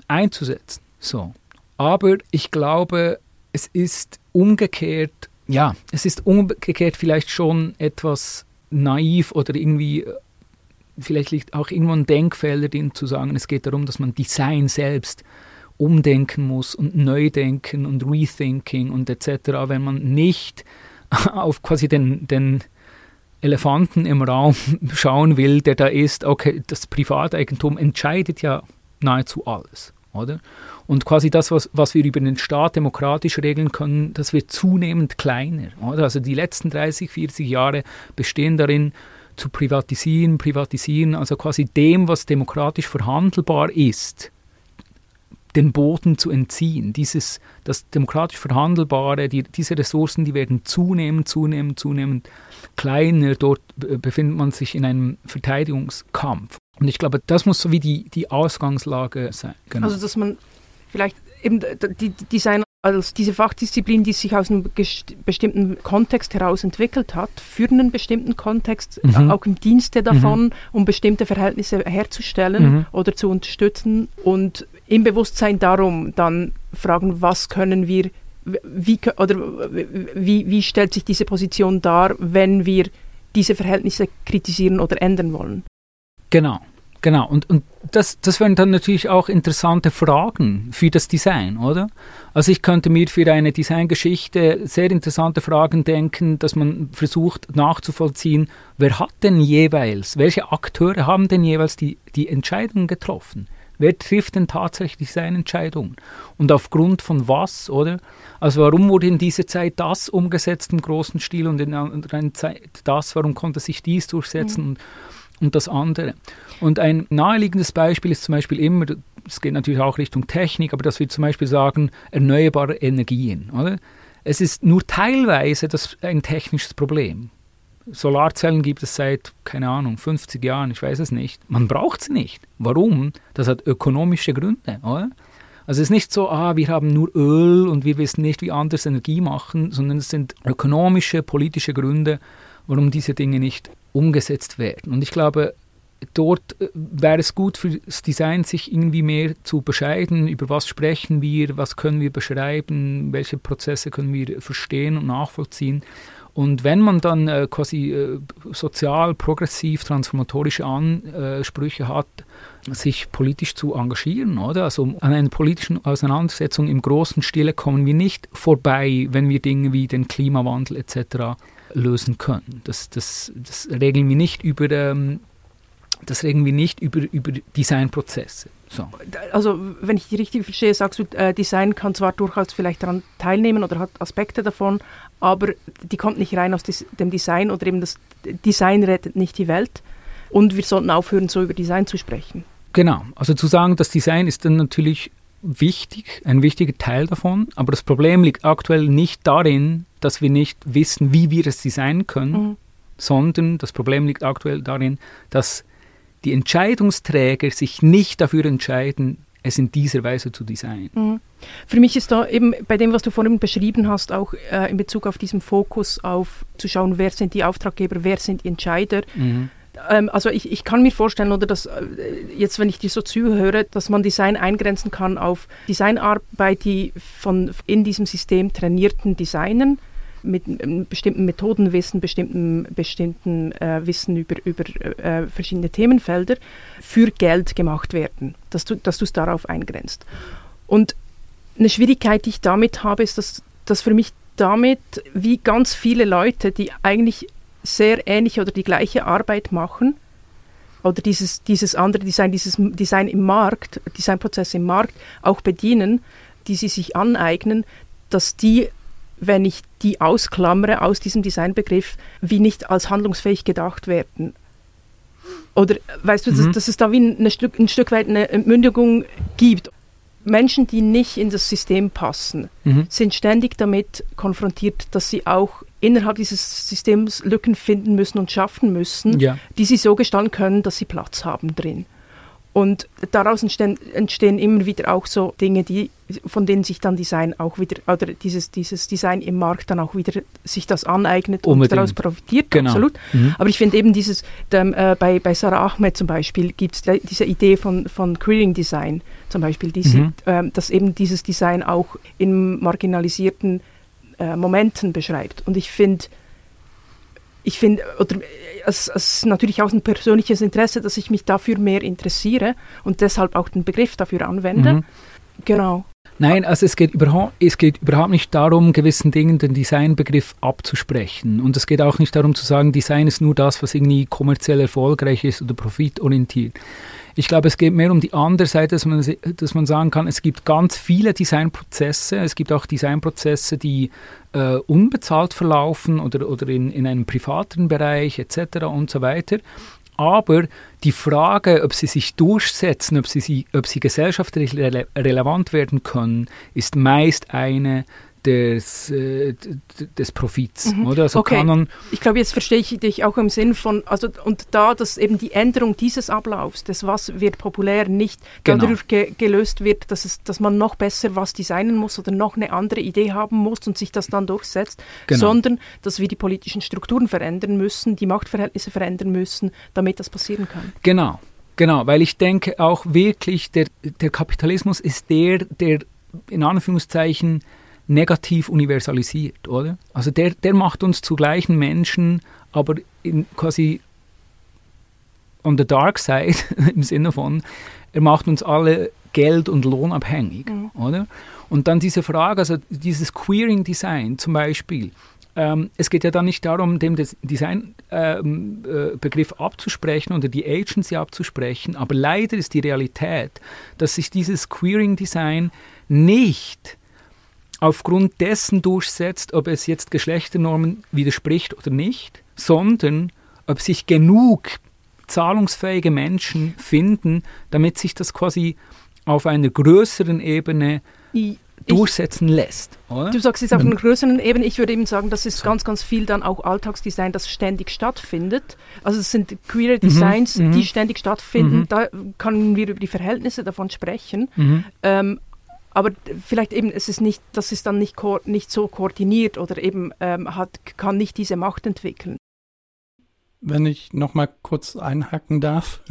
einzusetzen. So. Aber ich glaube, es ist umgekehrt ja, es ist umgekehrt vielleicht schon etwas naiv oder irgendwie, äh, vielleicht liegt auch irgendwo ein Denkfelder drin zu sagen, es geht darum, dass man Design selbst umdenken muss und neu denken und rethinking und etc., wenn man nicht auf quasi den, den Elefanten im Raum schauen will, der da ist, okay, das Privateigentum entscheidet ja nahezu alles, oder? Und quasi das, was, was wir über den Staat demokratisch regeln können, das wird zunehmend kleiner. Oder? Also die letzten 30, 40 Jahre bestehen darin, zu privatisieren, privatisieren, also quasi dem, was demokratisch verhandelbar ist, den Boden zu entziehen. Dieses, das demokratisch Verhandelbare, die, diese Ressourcen, die werden zunehmend, zunehmend, zunehmend kleiner. Dort befindet man sich in einem Verteidigungskampf. Und ich glaube, das muss so wie die, die Ausgangslage sein. Genau. Also, dass man vielleicht eben die Design als diese Fachdisziplin, die sich aus einem bestimmten Kontext heraus entwickelt hat, für einen bestimmten Kontext, mhm. auch im Dienste davon, mhm. um bestimmte Verhältnisse herzustellen mhm. oder zu unterstützen und im Bewusstsein darum dann fragen, was können wir, wie, oder wie, wie stellt sich diese Position dar, wenn wir diese Verhältnisse kritisieren oder ändern wollen. Genau. Genau, und, und das, das wären dann natürlich auch interessante Fragen für das Design, oder? Also ich könnte mir für eine Designgeschichte sehr interessante Fragen denken, dass man versucht nachzuvollziehen, wer hat denn jeweils, welche Akteure haben denn jeweils die, die Entscheidungen getroffen? Wer trifft denn tatsächlich seine Entscheidungen? Und aufgrund von was, oder? Also warum wurde in dieser Zeit das umgesetzt im großen Stil und in der anderen Zeit das? Warum konnte sich dies durchsetzen? Mhm. Und das andere. Und ein naheliegendes Beispiel ist zum Beispiel immer, es geht natürlich auch Richtung Technik, aber dass wir zum Beispiel sagen, erneuerbare Energien. Oder? Es ist nur teilweise das ein technisches Problem. Solarzellen gibt es seit, keine Ahnung, 50 Jahren, ich weiß es nicht. Man braucht sie nicht. Warum? Das hat ökonomische Gründe, oder? Also es ist nicht so, ah, wir haben nur Öl und wir wissen nicht, wie anders Energie machen, sondern es sind ökonomische, politische Gründe, warum diese Dinge nicht umgesetzt werden. Und ich glaube, dort äh, wäre es gut für das Design, sich irgendwie mehr zu bescheiden, über was sprechen wir, was können wir beschreiben, welche Prozesse können wir verstehen und nachvollziehen. Und wenn man dann äh, quasi äh, sozial, progressiv, transformatorische Ansprüche hat, sich politisch zu engagieren, oder? Also an einer politischen Auseinandersetzung im großen Stile kommen wir nicht vorbei, wenn wir Dinge wie den Klimawandel etc lösen können. Das, das, das regeln wir nicht über, ähm, das regeln wir nicht über, über Designprozesse. So. Also wenn ich die richtig verstehe, sagst du, äh, Design kann zwar durchaus vielleicht daran teilnehmen oder hat Aspekte davon, aber die kommt nicht rein aus des, dem Design oder eben das Design rettet nicht die Welt. Und wir sollten aufhören, so über Design zu sprechen. Genau, also zu sagen, das Design ist dann natürlich wichtig, ein wichtiger Teil davon, aber das Problem liegt aktuell nicht darin, dass wir nicht wissen, wie wir es designen können, mhm. sondern das Problem liegt aktuell darin, dass die Entscheidungsträger sich nicht dafür entscheiden, es in dieser Weise zu designen. Mhm. Für mich ist da eben bei dem, was du vorhin beschrieben hast, auch äh, in Bezug auf diesen Fokus auf zu schauen, wer sind die Auftraggeber, wer sind die Entscheider, mhm ähm, also ich, ich kann mir vorstellen, oder dass äh, jetzt, wenn ich dir so zuhöre, dass man Design eingrenzen kann auf Designarbeit, die von in diesem System trainierten Designern mit einem bestimmten Methodenwissen, bestimmten, bestimmten äh, Wissen über, über äh, verschiedene Themenfelder für Geld gemacht werden, dass du es darauf eingrenzt. Und eine Schwierigkeit, die ich damit habe, ist, dass, dass für mich damit, wie ganz viele Leute, die eigentlich sehr ähnliche oder die gleiche Arbeit machen oder dieses, dieses andere Design, dieses Design im Markt, Designprozess im Markt auch bedienen, die sie sich aneignen, dass die, wenn ich die ausklammere aus diesem Designbegriff, wie nicht als handlungsfähig gedacht werden. Oder weißt du, mhm. dass, dass, es da wie ein Stück, ein Stück weit eine Entmündigung gibt. Menschen, die nicht in das System passen, mhm. sind ständig damit konfrontiert, dass sie auch innerhalb dieses Systems Lücken finden müssen und schaffen müssen, ja. die sie so gestalten können, dass sie Platz haben drin. Und daraus entstehen, entstehen, immer wieder auch so Dinge, die, von denen sich dann Design auch wieder, oder dieses, dieses Design im Markt dann auch wieder sich das aneignet Unbedingt. und daraus profitiert. Genau. Absolut. Mhm. Aber ich finde eben dieses, dem, äh, bei, bei Sarah Ahmed zum Beispiel gibt es diese Idee von, von Queering Design zum Beispiel, diese, mhm. äh, dass eben dieses Design auch in marginalisierten äh, Momenten beschreibt. Und ich finde, ich finde, oder es, es ist natürlich auch ein persönliches Interesse, dass ich mich dafür mehr interessiere und deshalb auch den Begriff dafür anwende. Mhm. Genau. Nein, also es geht, überhaupt, es geht überhaupt nicht darum, gewissen Dingen den Designbegriff abzusprechen. Und es geht auch nicht darum zu sagen, Design ist nur das, was irgendwie kommerziell erfolgreich ist oder profitorientiert. Ich glaube, es geht mehr um die andere Seite, dass man, dass man sagen kann, es gibt ganz viele Designprozesse. Es gibt auch Designprozesse, die äh, unbezahlt verlaufen oder, oder in, in einem privaten Bereich etc. und so weiter. Aber die Frage, ob sie sich durchsetzen, ob sie, ob sie gesellschaftlich rele relevant werden können, ist meist eine, des, äh, des Profits, mhm. oder? Also okay. Kanon ich glaube, jetzt verstehe ich dich auch im Sinn von, also und da, dass eben die Änderung dieses Ablaufs, des was wird populär, nicht genau. dadurch ge gelöst wird, dass, es, dass man noch besser was designen muss oder noch eine andere Idee haben muss und sich das dann durchsetzt, genau. sondern dass wir die politischen Strukturen verändern müssen, die Machtverhältnisse verändern müssen, damit das passieren kann. Genau. Genau, weil ich denke auch wirklich, der, der Kapitalismus ist der, der in Anführungszeichen negativ universalisiert, oder? Also der, der macht uns zu gleichen Menschen, aber in quasi on the dark side, im Sinne von, er macht uns alle Geld- und Lohnabhängig, mhm. oder? Und dann diese Frage, also dieses Queering-Design zum Beispiel, ähm, es geht ja dann nicht darum, dem Design-Begriff ähm, äh, abzusprechen oder die Agency abzusprechen, aber leider ist die Realität, dass sich dieses Queering-Design nicht aufgrund dessen durchsetzt, ob es jetzt Geschlechternormen widerspricht oder nicht, sondern ob sich genug zahlungsfähige Menschen finden, damit sich das quasi auf einer größeren Ebene ich, durchsetzen lässt. Oder? Du sagst es auf einer größeren Ebene. Ich würde eben sagen, das ist ganz, ganz viel dann auch Alltagsdesign, das ständig stattfindet. Also es sind queere mhm, Designs, mhm, die ständig stattfinden. Mhm. Da können wir über die Verhältnisse davon sprechen. Mhm. Ähm, aber vielleicht eben, es nicht, das ist dann nicht, nicht so koordiniert oder eben ähm, hat, kann nicht diese Macht entwickeln. Wenn ich noch mal kurz einhacken darf.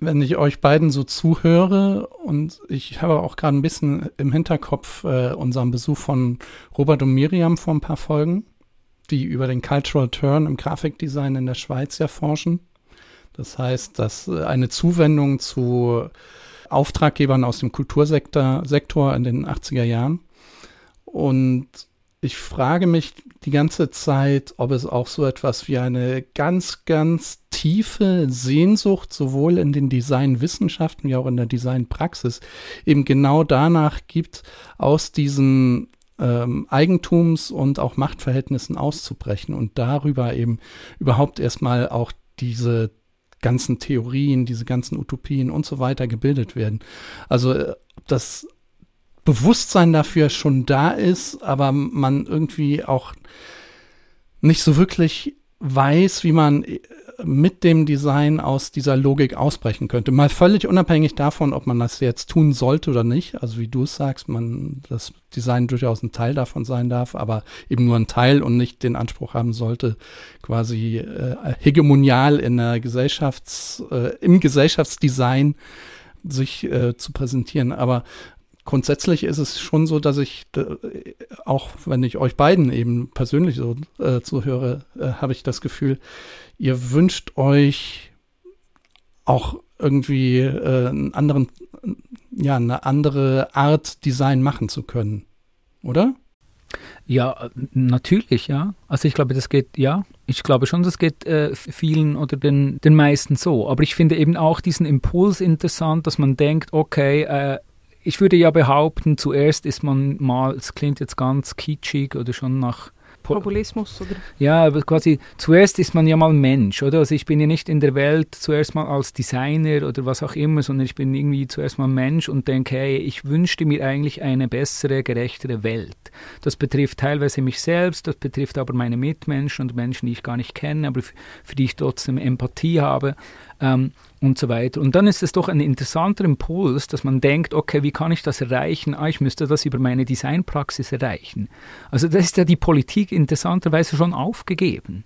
Wenn ich euch beiden so zuhöre und ich habe auch gerade ein bisschen im Hinterkopf äh, unseren Besuch von Robert und Miriam vor ein paar Folgen, die über den Cultural Turn im Grafikdesign in der Schweiz erforschen. Das heißt, dass äh, eine Zuwendung zu Auftraggebern aus dem Kultursektor Sektor in den 80er Jahren. Und ich frage mich die ganze Zeit, ob es auch so etwas wie eine ganz, ganz tiefe Sehnsucht sowohl in den Designwissenschaften wie auch in der Designpraxis eben genau danach gibt, aus diesen ähm, Eigentums- und auch Machtverhältnissen auszubrechen und darüber eben überhaupt erstmal auch diese ganzen Theorien, diese ganzen Utopien und so weiter gebildet werden. Also äh, das Bewusstsein dafür schon da ist, aber man irgendwie auch nicht so wirklich weiß, wie man äh, mit dem Design aus dieser Logik ausbrechen könnte. Mal völlig unabhängig davon, ob man das jetzt tun sollte oder nicht. Also wie du es sagst, man das Design durchaus ein Teil davon sein darf, aber eben nur ein Teil und nicht den Anspruch haben sollte, quasi äh, hegemonial in der Gesellschafts, äh, im Gesellschaftsdesign sich äh, zu präsentieren. Aber grundsätzlich ist es schon so, dass ich, äh, auch wenn ich euch beiden eben persönlich so äh, zuhöre, äh, habe ich das Gefühl, ihr wünscht euch auch irgendwie äh, einen anderen, ja, eine andere Art Design machen zu können, oder? Ja, natürlich, ja. Also ich glaube, das geht, ja, ich glaube schon, das geht äh, vielen oder den, den meisten so. Aber ich finde eben auch diesen Impuls interessant, dass man denkt, okay, äh, ich würde ja behaupten, zuerst ist man mal, es klingt jetzt ganz kitschig oder schon nach Populismus, oder? Ja, aber quasi zuerst ist man ja mal Mensch, oder? Also ich bin ja nicht in der Welt zuerst mal als Designer oder was auch immer, sondern ich bin irgendwie zuerst mal Mensch und denke, hey, ich wünschte mir eigentlich eine bessere, gerechtere Welt. Das betrifft teilweise mich selbst, das betrifft aber meine Mitmenschen und Menschen, die ich gar nicht kenne, aber für die ich trotzdem Empathie habe ähm, und so weiter. Und dann ist es doch ein interessanter Impuls, dass man denkt, okay, wie kann ich das erreichen? Ah, ich müsste das über meine Designpraxis erreichen. Also das ist ja die Politik interessanterweise schon aufgegeben.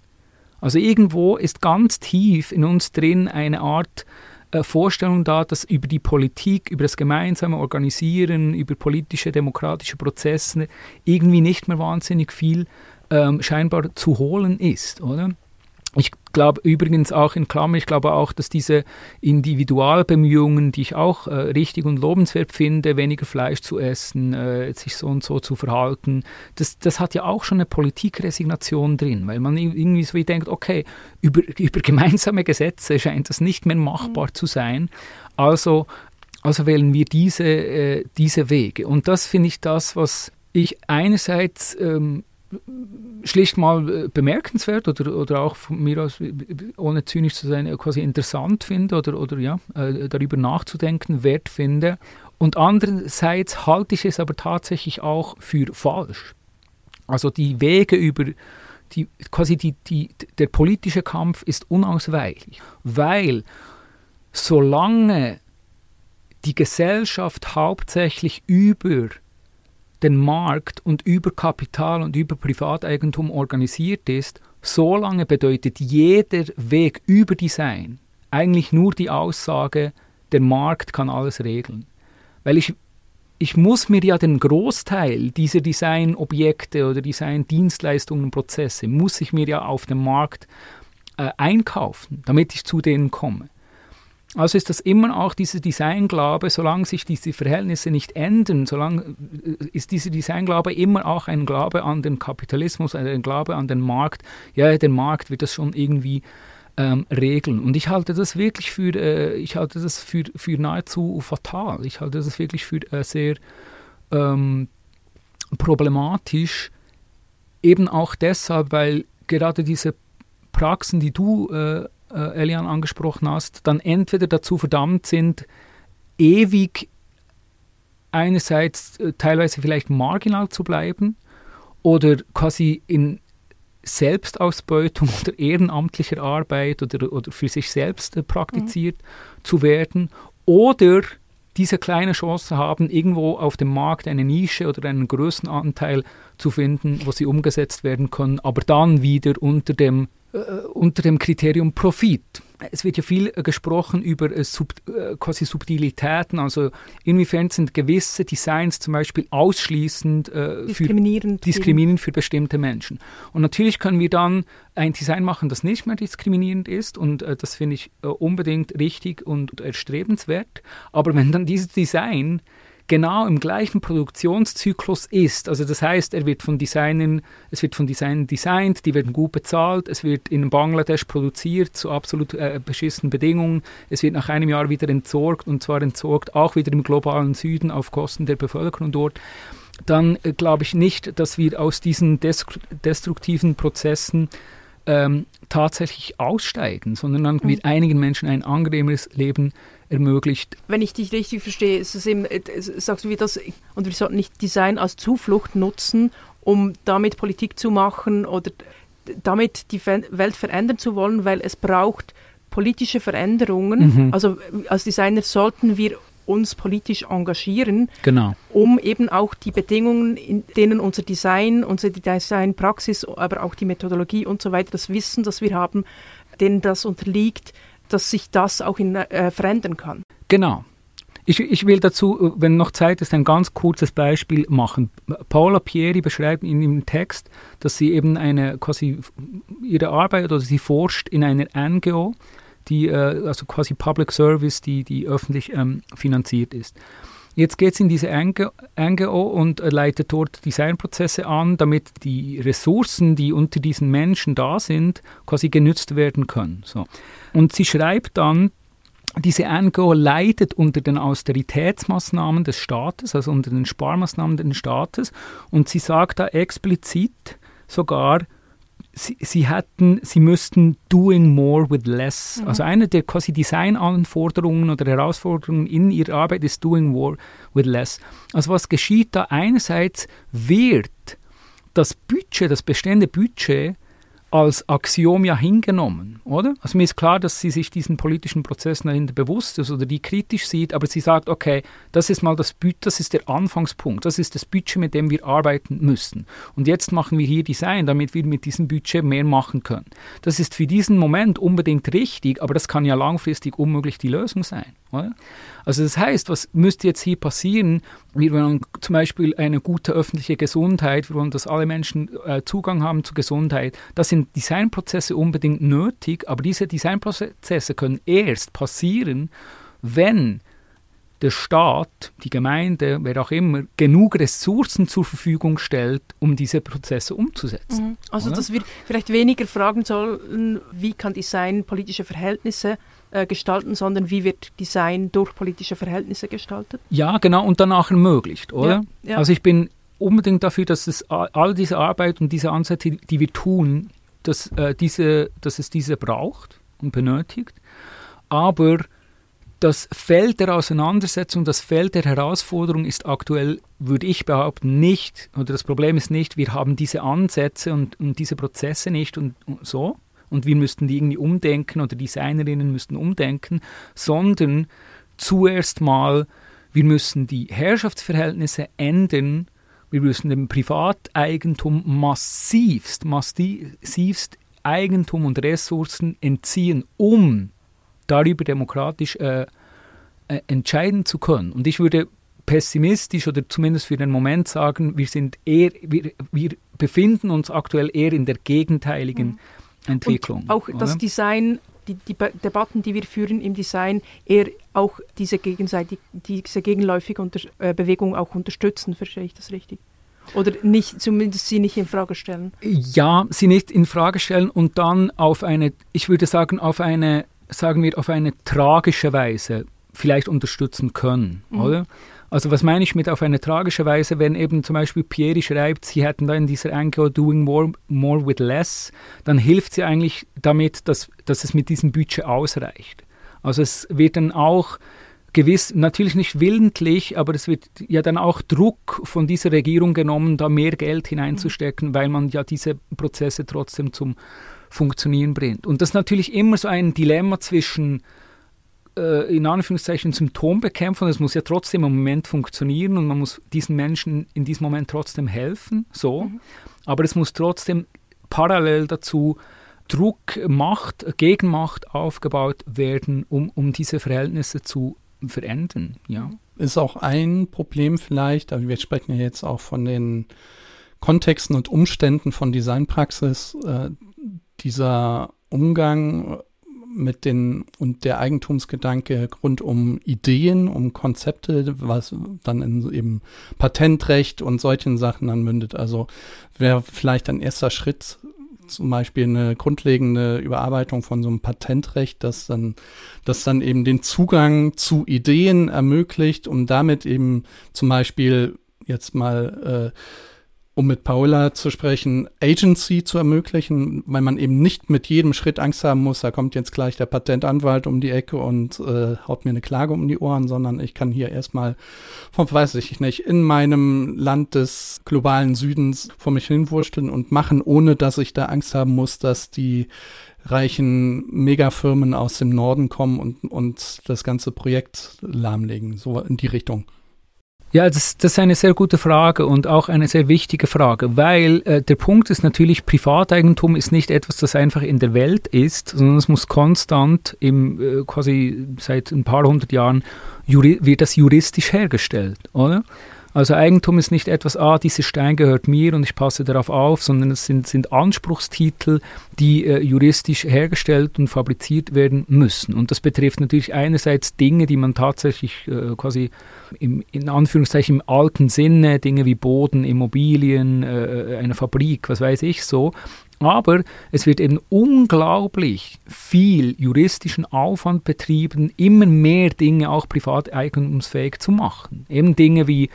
Also irgendwo ist ganz tief in uns drin eine Art äh, Vorstellung da, dass über die Politik, über das gemeinsame Organisieren, über politische, demokratische Prozesse irgendwie nicht mehr wahnsinnig viel ähm, scheinbar zu holen ist, oder? Ich glaube übrigens auch in Klammer, ich glaube auch, dass diese Individualbemühungen, die ich auch äh, richtig und lobenswert finde, weniger Fleisch zu essen, äh, sich so und so zu verhalten, das, das hat ja auch schon eine Politikresignation drin, weil man irgendwie so wie denkt, okay, über, über gemeinsame Gesetze scheint das nicht mehr machbar mhm. zu sein, also, also wählen wir diese, äh, diese Wege. Und das finde ich das, was ich einerseits ähm, schlicht mal äh, bemerkenswert oder, oder auch von mir aus, ohne zynisch zu sein, quasi interessant finde oder, oder ja, äh, darüber nachzudenken wert finde. Und andererseits halte ich es aber tatsächlich auch für falsch. Also die Wege über die, quasi die, die, der politische Kampf ist unausweichlich, weil solange die Gesellschaft hauptsächlich über den Markt und über Kapital und über Privateigentum organisiert ist, solange bedeutet jeder Weg über Design eigentlich nur die Aussage, der Markt kann alles regeln. Weil ich, ich muss mir ja den Großteil dieser Designobjekte oder Designdienstleistungen, Prozesse, muss ich mir ja auf dem Markt äh, einkaufen, damit ich zu denen komme. Also ist das immer auch dieser Designglaube, solange sich diese Verhältnisse nicht ändern, solange äh, ist dieser Designglaube immer auch ein Glaube an den Kapitalismus, ein Glaube an den Markt. Ja, der Markt wird das schon irgendwie ähm, regeln. Und ich halte das wirklich für, äh, ich halte das für, für nahezu fatal. Ich halte das wirklich für äh, sehr ähm, problematisch, eben auch deshalb, weil gerade diese Praxen, die du äh, äh, Elian angesprochen hast, dann entweder dazu verdammt sind, ewig einerseits äh, teilweise vielleicht marginal zu bleiben oder quasi in Selbstausbeutung oder ehrenamtlicher Arbeit oder, oder für sich selbst äh, praktiziert mhm. zu werden oder diese kleine Chance haben, irgendwo auf dem Markt eine Nische oder einen größeren Anteil zu finden, wo sie umgesetzt werden können, aber dann wieder unter dem unter dem Kriterium Profit. Es wird ja viel äh, gesprochen über äh, Sub, äh, quasi Subtilitäten, also inwiefern sind gewisse Designs zum Beispiel ausschließend äh, diskriminierend, für, diskriminierend für bestimmte Menschen. Und natürlich können wir dann ein Design machen, das nicht mehr diskriminierend ist und äh, das finde ich unbedingt richtig und erstrebenswert. Aber wenn dann dieses Design genau im gleichen Produktionszyklus ist. Also das heißt, er wird von Designern, es wird von Designern designt, die werden gut bezahlt, es wird in Bangladesch produziert zu absolut äh, beschissenen Bedingungen, es wird nach einem Jahr wieder entsorgt und zwar entsorgt auch wieder im globalen Süden auf Kosten der Bevölkerung dort dann äh, glaube ich nicht, dass wir aus diesen destruktiven Prozessen ähm, tatsächlich aussteigen, sondern dann mhm. wird einigen Menschen ein angenehmeres Leben ermöglicht. Wenn ich dich richtig verstehe, ist es eben, äh, sagst du, wie das, und wir sollten nicht Design als Zuflucht nutzen, um damit Politik zu machen oder damit die Welt verändern zu wollen, weil es braucht politische Veränderungen. Mhm. Also als Designer sollten wir uns politisch engagieren, genau. um eben auch die Bedingungen, in denen unser Design, unsere Designpraxis, aber auch die Methodologie und so weiter, das Wissen, das wir haben, denen das unterliegt, dass sich das auch in, äh, verändern kann. Genau. Ich, ich, will dazu, wenn noch Zeit ist, ein ganz kurzes Beispiel machen. Paula Pieri beschreibt in dem Text, dass sie eben eine quasi ihre Arbeit oder sie forscht in einer NGO, die äh, also quasi Public Service, die, die öffentlich ähm, finanziert ist. Jetzt geht es in diese NGO und äh, leitet dort Designprozesse an, damit die Ressourcen, die unter diesen Menschen da sind, quasi genützt werden können. So. Und sie schreibt dann, diese NGO leidet unter den Austeritätsmaßnahmen des Staates, also unter den Sparmaßnahmen des Staates. Und sie sagt da explizit sogar, sie, sie hätten, sie müssten doing more with less. Mhm. Also eine der quasi Designanforderungen oder Herausforderungen in ihrer Arbeit ist doing more with less. Also was geschieht da? Einerseits wird das Budget, das bestehende Budget als Axiom ja hingenommen, oder? Also mir ist klar, dass sie sich diesen politischen Prozessen dahinter bewusst ist oder die kritisch sieht, aber sie sagt, okay, das ist mal das Budget, das ist der Anfangspunkt, das ist das Budget, mit dem wir arbeiten müssen. Und jetzt machen wir hier Design, damit wir mit diesem Budget mehr machen können. Das ist für diesen Moment unbedingt richtig, aber das kann ja langfristig unmöglich die Lösung sein, oder? Also das heißt, was müsste jetzt hier passieren? Wir wollen zum Beispiel eine gute öffentliche Gesundheit, wir wollen, dass alle Menschen äh, Zugang haben zu Gesundheit. Das sind Designprozesse unbedingt nötig, aber diese Designprozesse können erst passieren, wenn der Staat, die Gemeinde, wer auch immer, genug Ressourcen zur Verfügung stellt, um diese Prozesse umzusetzen. Mhm. Also, oder? dass wir vielleicht weniger fragen sollen, wie kann Design politische Verhältnisse äh, gestalten, sondern wie wird Design durch politische Verhältnisse gestaltet? Ja, genau, und danach ermöglicht, oder? Ja, ja. Also ich bin unbedingt dafür, dass es all diese Arbeit und diese Ansätze, die wir tun, dass, äh, diese, dass es diese braucht und benötigt. Aber das Feld der Auseinandersetzung, das Feld der Herausforderung ist aktuell, würde ich behaupten, nicht, oder das Problem ist nicht, wir haben diese Ansätze und, und diese Prozesse nicht und, und so, und wir müssten die irgendwie umdenken oder Designerinnen müssten umdenken, sondern zuerst mal, wir müssen die Herrschaftsverhältnisse ändern, wir müssen dem Privateigentum massivst, massivst Eigentum und Ressourcen entziehen, um darüber demokratisch äh, äh, entscheiden zu können. Und ich würde pessimistisch oder zumindest für den Moment sagen, wir sind eher, wir, wir befinden uns aktuell eher in der gegenteiligen mhm. Entwicklung. Und auch oder? das Design, die, die Debatten, die wir führen im Design, eher auch diese gegenseitig, diese gegenläufige Unter äh, Bewegung auch unterstützen, verstehe ich das richtig? Oder nicht, zumindest sie nicht in Frage stellen? Ja, sie nicht in Frage stellen und dann auf eine, ich würde sagen, auf eine sagen wir, auf eine tragische Weise vielleicht unterstützen können, mhm. oder? Also was meine ich mit auf eine tragische Weise, wenn eben zum Beispiel Pieri schreibt, sie hätten da in dieser NGO Doing More, more with Less, dann hilft sie eigentlich damit, dass, dass es mit diesem Budget ausreicht. Also es wird dann auch gewiss, natürlich nicht willentlich, aber es wird ja dann auch Druck von dieser Regierung genommen, da mehr Geld hineinzustecken, mhm. weil man ja diese Prozesse trotzdem zum Funktionieren bringt. Und das ist natürlich immer so ein Dilemma zwischen äh, in Anführungszeichen Symptombekämpfung, das muss ja trotzdem im Moment funktionieren und man muss diesen Menschen in diesem Moment trotzdem helfen, so. Mhm. Aber es muss trotzdem parallel dazu Druck, Macht, Gegenmacht aufgebaut werden, um, um diese Verhältnisse zu verändern, ja. Ist auch ein Problem vielleicht, aber wir sprechen ja jetzt auch von den Kontexten und Umständen von Designpraxis, äh, dieser Umgang mit den und der Eigentumsgedanke rund um Ideen, um Konzepte, was dann in eben Patentrecht und solchen Sachen dann mündet. Also wäre vielleicht ein erster Schritt, zum Beispiel eine grundlegende Überarbeitung von so einem Patentrecht, das dann, das dann eben den Zugang zu Ideen ermöglicht, um damit eben zum Beispiel jetzt mal äh, um mit Paola zu sprechen, Agency zu ermöglichen, weil man eben nicht mit jedem Schritt Angst haben muss, da kommt jetzt gleich der Patentanwalt um die Ecke und äh, haut mir eine Klage um die Ohren, sondern ich kann hier erstmal, von, weiß ich nicht, in meinem Land des globalen Südens vor mich hinwursteln und machen, ohne dass ich da Angst haben muss, dass die reichen Megafirmen aus dem Norden kommen und, und das ganze Projekt lahmlegen, so in die Richtung. Ja, das, das, ist eine sehr gute Frage und auch eine sehr wichtige Frage, weil äh, der Punkt ist natürlich, Privateigentum ist nicht etwas, das einfach in der Welt ist, sondern es muss konstant im, äh, quasi seit ein paar hundert Jahren wird das juristisch hergestellt, oder? Also Eigentum ist nicht etwas, ah, dieser Stein gehört mir und ich passe darauf auf, sondern es sind, sind Anspruchstitel, die äh, juristisch hergestellt und fabriziert werden müssen. Und das betrifft natürlich einerseits Dinge, die man tatsächlich äh, quasi im, in Anführungszeichen im alten Sinne, Dinge wie Boden, Immobilien, äh, eine Fabrik, was weiß ich so, aber es wird eben unglaublich viel juristischen Aufwand betrieben, immer mehr Dinge auch privateigentumsfähig zu machen. Eben Dinge wie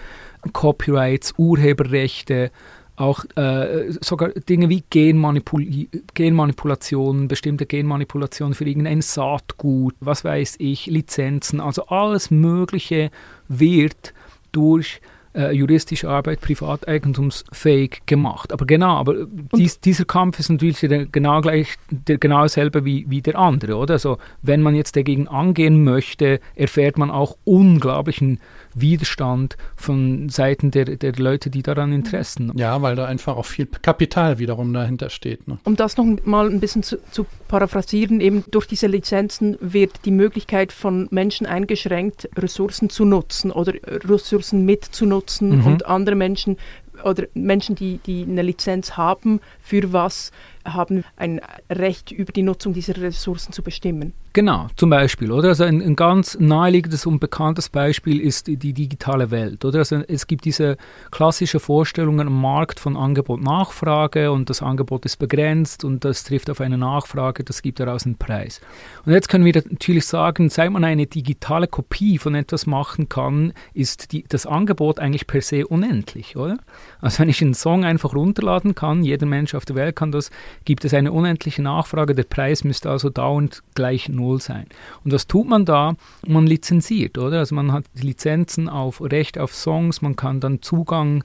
Copyrights, Urheberrechte, auch äh, sogar Dinge wie Genmanipul Genmanipulation, bestimmte Genmanipulation für irgendein Saatgut, was weiß ich, Lizenzen, also alles Mögliche wird durch äh, juristische Arbeit privateigentumsfähig gemacht. Aber genau, aber dies, dieser Kampf ist natürlich der, genau gleich der genau selbe wie, wie der andere, oder? Also wenn man jetzt dagegen angehen möchte, erfährt man auch unglaublichen Widerstand von Seiten der, der Leute, die daran Interessen haben. Ja, weil da einfach auch viel Kapital wiederum dahinter steht. Ne? Um das noch mal ein bisschen zu, zu paraphrasieren, eben durch diese Lizenzen wird die Möglichkeit von Menschen eingeschränkt, Ressourcen zu nutzen oder Ressourcen mitzunutzen mhm. und andere Menschen oder Menschen, die, die eine Lizenz haben, für was haben ein Recht über die Nutzung dieser Ressourcen zu bestimmen. Genau, zum Beispiel, oder? Also ein, ein, ganz naheliegendes und bekanntes Beispiel ist die, digitale Welt, oder? Also es gibt diese klassische Vorstellungen am Markt von Angebot-Nachfrage und das Angebot ist begrenzt und das trifft auf eine Nachfrage, das gibt daraus einen Preis. Und jetzt können wir natürlich sagen, seit man eine digitale Kopie von etwas machen kann, ist die, das Angebot eigentlich per se unendlich, oder? Also wenn ich einen Song einfach runterladen kann, jeder Mensch auf der Welt kann das, gibt es eine unendliche Nachfrage, der Preis müsste also dauernd gleich null sein. Und was tut man da? Man lizenziert, oder? Also man hat Lizenzen auf Recht auf Songs, man kann dann Zugang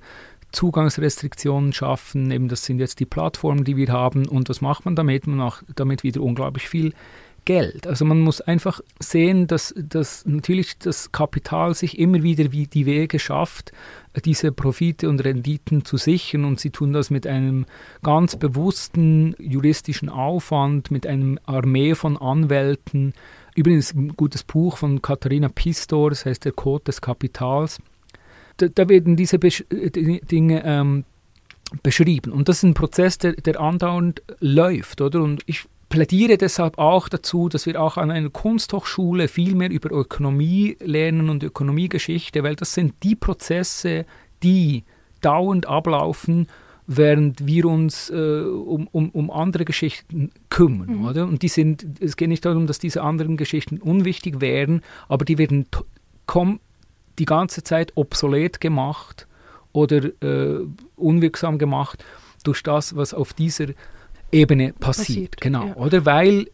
Zugangsrestriktionen schaffen, eben das sind jetzt die Plattformen, die wir haben und was macht man damit? Man macht damit wieder unglaublich viel Geld. Also man muss einfach sehen, dass, dass natürlich das Kapital sich immer wieder wie die Wege schafft, diese Profite und Renditen zu sichern und sie tun das mit einem ganz bewussten juristischen Aufwand, mit einer Armee von Anwälten. Übrigens ein gutes Buch von Katharina Pistor, das heißt Der Code des Kapitals. Da, da werden diese Besch Dinge ähm, beschrieben. Und das ist ein Prozess, der, der andauernd läuft, oder? Und ich plädiere deshalb auch dazu, dass wir auch an einer Kunsthochschule viel mehr über Ökonomie lernen und Ökonomiegeschichte, weil das sind die Prozesse, die dauernd ablaufen, während wir uns äh, um, um, um andere Geschichten kümmern. Mhm. Oder? Und die sind, es geht nicht darum, dass diese anderen Geschichten unwichtig wären, aber die werden die ganze Zeit obsolet gemacht oder äh, unwirksam gemacht durch das, was auf dieser Ebene passiert. passiert genau, ja. oder? Weil,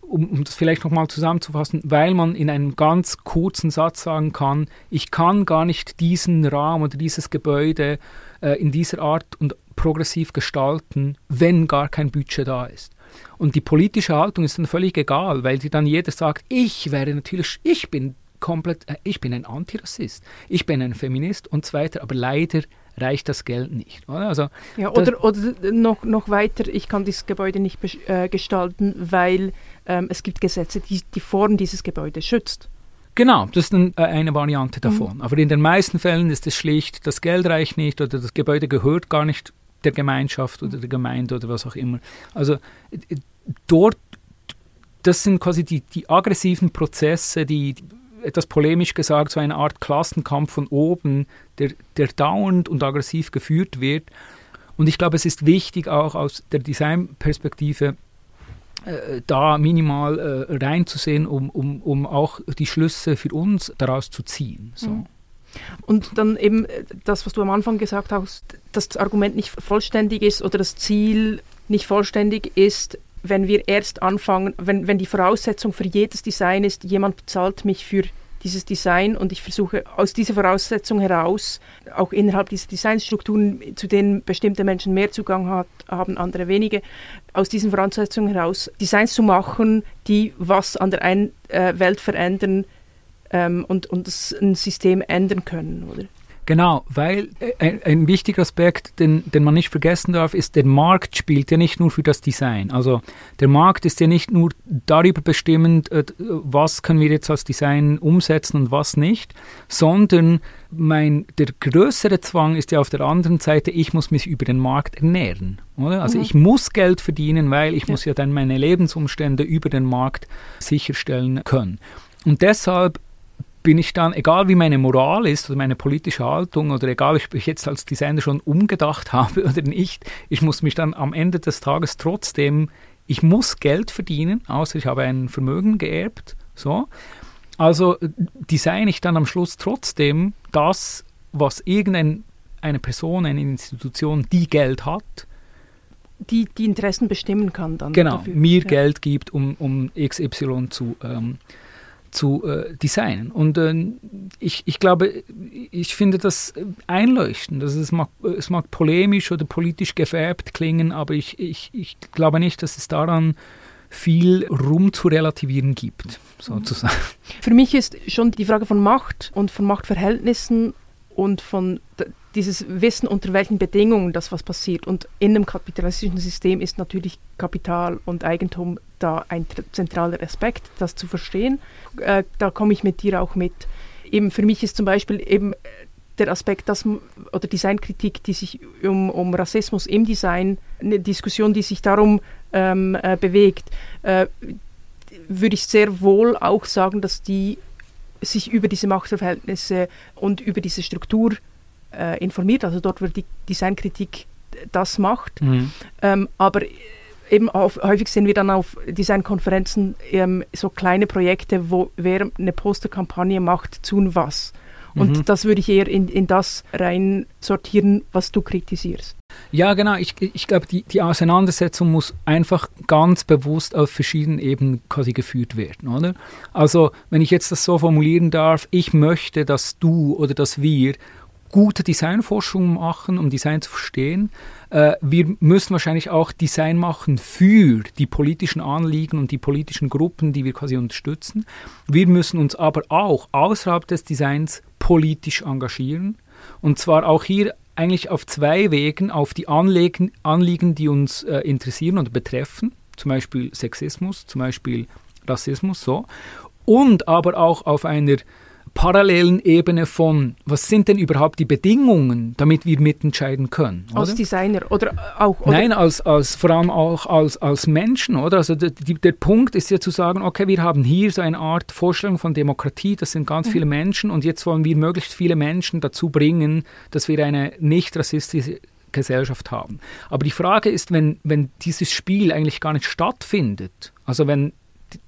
um, um das vielleicht nochmal zusammenzufassen, weil man in einem ganz kurzen Satz sagen kann, ich kann gar nicht diesen Raum oder dieses Gebäude äh, in dieser Art und progressiv gestalten, wenn gar kein Budget da ist. Und die politische Haltung ist dann völlig egal, weil die dann jeder sagt, ich wäre natürlich, ich bin komplett, äh, ich bin ein Antirassist, ich bin ein Feminist und so weiter, aber leider reicht das Geld nicht. Oder? Also, ja, oder, oder noch, noch weiter, ich kann dieses Gebäude nicht äh, gestalten, weil ähm, es gibt Gesetze, die die Form dieses Gebäudes schützt. Genau, das ist ein, äh, eine Variante davon. Mhm. Aber in den meisten Fällen ist es schlicht, das Geld reicht nicht oder das Gebäude gehört gar nicht der Gemeinschaft oder der Gemeinde oder was auch immer. Also äh, dort, das sind quasi die, die aggressiven Prozesse, die etwas polemisch gesagt, so eine Art Klassenkampf von oben, der, der dauernd und aggressiv geführt wird. Und ich glaube, es ist wichtig, auch aus der Designperspektive äh, da minimal äh, reinzusehen, um, um, um auch die Schlüsse für uns daraus zu ziehen. So. Mhm. Und dann eben äh, das, was du am Anfang gesagt hast, dass das Argument nicht vollständig ist oder das Ziel nicht vollständig ist, wenn wir erst anfangen, wenn, wenn die Voraussetzung für jedes Design ist, jemand bezahlt mich für dieses Design und ich versuche aus dieser Voraussetzung heraus, auch innerhalb dieser Designstrukturen, zu denen bestimmte Menschen mehr Zugang hat, haben, andere wenige, aus diesen Voraussetzungen heraus Designs zu machen, die was an der ein äh, Welt verändern ähm, und, und das ein System ändern können, oder? Genau, weil äh, ein, ein, wichtiger Aspekt, den, den man nicht vergessen darf, ist, der Markt spielt ja nicht nur für das Design. Also der Markt ist ja nicht nur darüber bestimmend, äh, was können wir jetzt als Design umsetzen und was nicht, sondern mein, der größere Zwang ist ja auf der anderen Seite, ich muss mich über den Markt ernähren. Oder? Also mhm. ich muss Geld verdienen, weil ich ja. muss ja dann meine Lebensumstände über den Markt sicherstellen können. Und deshalb bin ich dann, egal wie meine Moral ist oder meine politische Haltung oder egal, ob ich jetzt als Designer schon umgedacht habe oder nicht, ich muss mich dann am Ende des Tages trotzdem, ich muss Geld verdienen, außer ich habe ein Vermögen geerbt, so. Also designe ich dann am Schluss trotzdem das, was irgendeine Person, eine Institution, die Geld hat, die die Interessen bestimmen kann dann. Genau, dafür. mir ja. Geld gibt, um, um XY zu ähm, zu äh, designen. Und äh, ich, ich glaube, ich finde das einleuchtend. Also es, mag, es mag polemisch oder politisch gefärbt klingen, aber ich, ich, ich glaube nicht, dass es daran viel Rum zu relativieren gibt, sozusagen. Für mich ist schon die Frage von Macht und von Machtverhältnissen und von dieses Wissen, unter welchen Bedingungen das was passiert. Und in einem kapitalistischen System ist natürlich Kapital und Eigentum da ein zentraler Aspekt, das zu verstehen. Äh, da komme ich mit dir auch mit. Eben für mich ist zum Beispiel eben der Aspekt, dass, oder Designkritik, die sich um, um Rassismus im Design, eine Diskussion, die sich darum ähm, äh, bewegt. Äh, würde ich sehr wohl auch sagen, dass die sich über diese Machtverhältnisse und über diese Struktur äh, informiert, also dort, wo die Designkritik das macht. Mhm. Ähm, aber eben auf, häufig sehen wir dann auf Designkonferenzen ähm, so kleine Projekte, wo wer eine Posterkampagne macht, tun was. Und mhm. das würde ich eher in, in das rein sortieren, was du kritisierst. Ja, genau. Ich, ich glaube, die, die Auseinandersetzung muss einfach ganz bewusst auf verschiedenen Ebenen quasi geführt werden, oder? Also, wenn ich jetzt das so formulieren darf, ich möchte, dass du oder dass wir gute Designforschung machen, um Design zu verstehen. Äh, wir müssen wahrscheinlich auch Design machen für die politischen Anliegen und die politischen Gruppen, die wir quasi unterstützen. Wir müssen uns aber auch außerhalb des Designs politisch engagieren. Und zwar auch hier eigentlich auf zwei Wegen, auf die Anliegen, Anliegen die uns äh, interessieren und betreffen, zum Beispiel Sexismus, zum Beispiel Rassismus, so. Und aber auch auf einer parallelen Ebene von, was sind denn überhaupt die Bedingungen, damit wir mitentscheiden können? Oder? Als Designer oder auch? Oder? Nein, als, als, vor allem auch als, als Menschen, oder? Also der, der Punkt ist ja zu sagen, okay, wir haben hier so eine Art Vorstellung von Demokratie, das sind ganz mhm. viele Menschen und jetzt wollen wir möglichst viele Menschen dazu bringen, dass wir eine nicht rassistische Gesellschaft haben. Aber die Frage ist, wenn, wenn dieses Spiel eigentlich gar nicht stattfindet, also wenn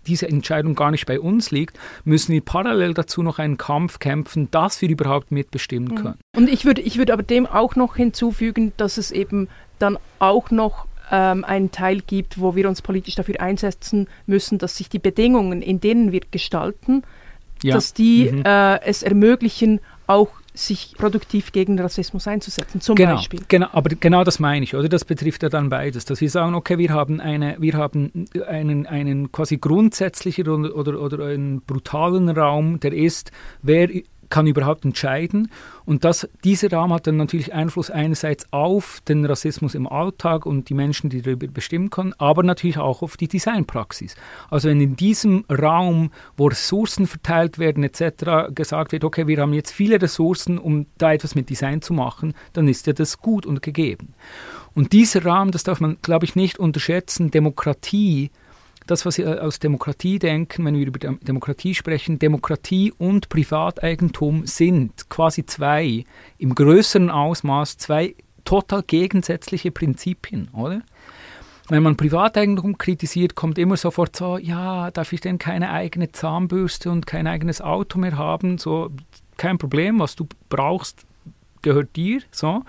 diese Entscheidung gar nicht bei uns liegt, müssen wir parallel dazu noch einen Kampf kämpfen, dass wir überhaupt mitbestimmen mhm. können. Und ich würde, ich würde aber dem auch noch hinzufügen, dass es eben dann auch noch ähm, einen Teil gibt, wo wir uns politisch dafür einsetzen müssen, dass sich die Bedingungen, in denen wir gestalten, ja. dass die mhm. äh, es ermöglichen, auch sich produktiv gegen Rassismus einzusetzen, zum genau, Beispiel. Genau, aber genau das meine ich, oder? Das betrifft ja dann beides, dass wir sagen, okay, wir haben eine, wir haben einen, einen quasi grundsätzlichen oder, oder, oder einen brutalen Raum, der ist, wer kann überhaupt entscheiden. Und das, dieser Raum hat dann natürlich Einfluss einerseits auf den Rassismus im Alltag und die Menschen, die darüber bestimmen können, aber natürlich auch auf die Designpraxis. Also wenn in diesem Raum, wo Ressourcen verteilt werden etc., gesagt wird, okay, wir haben jetzt viele Ressourcen, um da etwas mit Design zu machen, dann ist ja das gut und gegeben. Und dieser Raum, das darf man, glaube ich, nicht unterschätzen, Demokratie das, was wir aus Demokratie denken, wenn wir über Demokratie sprechen, Demokratie und Privateigentum sind quasi zwei, im größeren Ausmaß, zwei total gegensätzliche Prinzipien, oder? Wenn man Privateigentum kritisiert, kommt immer sofort so, ja, darf ich denn keine eigene Zahnbürste und kein eigenes Auto mehr haben? So, kein Problem, was du brauchst, gehört dir, so.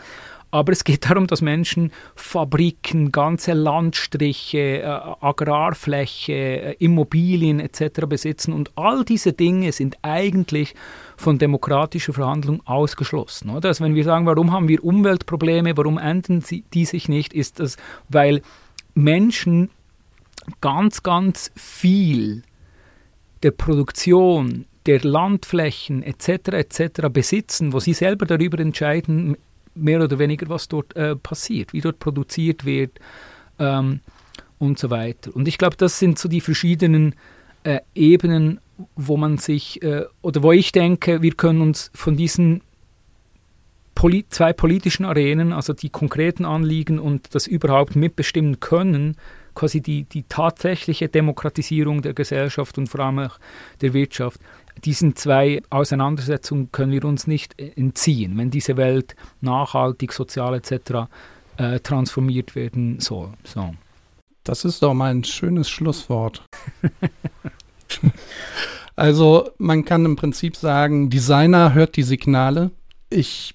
Aber es geht darum, dass Menschen Fabriken, ganze Landstriche, äh, Agrarfläche, äh, Immobilien etc. besitzen. Und all diese Dinge sind eigentlich von demokratischer Verhandlung ausgeschlossen. Oder? Also wenn wir sagen, warum haben wir Umweltprobleme, warum sie, die sich nicht, ist das, weil Menschen ganz, ganz viel der Produktion, der Landflächen etc. etc. besitzen, wo sie selber darüber entscheiden, mehr oder weniger, was dort äh, passiert, wie dort produziert wird ähm, und so weiter. Und ich glaube, das sind so die verschiedenen äh, Ebenen, wo man sich, äh, oder wo ich denke, wir können uns von diesen Poli zwei politischen Arenen, also die konkreten Anliegen und das überhaupt mitbestimmen können, quasi die, die tatsächliche Demokratisierung der Gesellschaft und vor allem auch der Wirtschaft, diesen zwei Auseinandersetzungen können wir uns nicht entziehen, wenn diese Welt nachhaltig, sozial etc. Äh, transformiert werden soll. So. Das ist doch mal ein schönes Schlusswort. also man kann im Prinzip sagen, Designer hört die Signale. Ich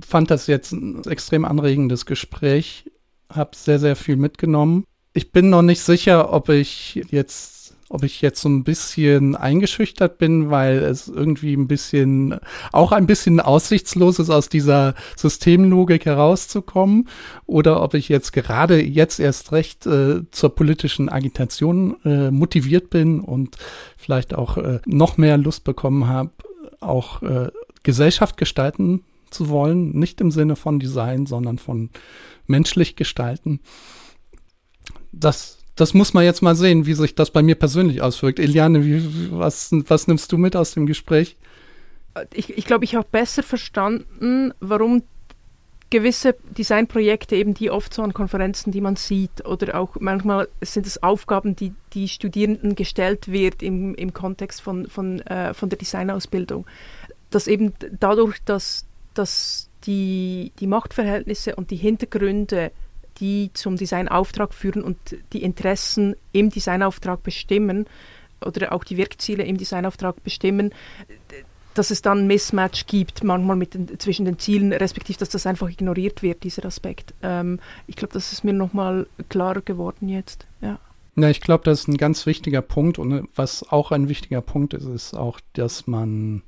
fand das jetzt ein extrem anregendes Gespräch, habe sehr, sehr viel mitgenommen. Ich bin noch nicht sicher, ob ich jetzt ob ich jetzt so ein bisschen eingeschüchtert bin, weil es irgendwie ein bisschen, auch ein bisschen aussichtslos ist, aus dieser Systemlogik herauszukommen, oder ob ich jetzt gerade jetzt erst recht äh, zur politischen Agitation äh, motiviert bin und vielleicht auch äh, noch mehr Lust bekommen habe, auch äh, Gesellschaft gestalten zu wollen, nicht im Sinne von Design, sondern von menschlich gestalten. Das das muss man jetzt mal sehen, wie sich das bei mir persönlich auswirkt. Eliane, wie, was, was nimmst du mit aus dem Gespräch? Ich glaube, ich, glaub, ich habe besser verstanden, warum gewisse Designprojekte, eben die oft so an Konferenzen, die man sieht, oder auch manchmal sind es Aufgaben, die die Studierenden gestellt wird im, im Kontext von, von, äh, von der Designausbildung, dass eben dadurch, dass, dass die, die Machtverhältnisse und die Hintergründe, die zum Designauftrag führen und die Interessen im Designauftrag bestimmen, oder auch die Wirkziele im Designauftrag bestimmen, dass es dann ein Mismatch gibt, manchmal mit den, zwischen den Zielen, respektive, dass das einfach ignoriert wird, dieser Aspekt. Ähm, ich glaube, das ist mir nochmal klarer geworden jetzt. Ja. Ja, ich glaube, das ist ein ganz wichtiger Punkt. Und was auch ein wichtiger Punkt ist, ist auch, dass man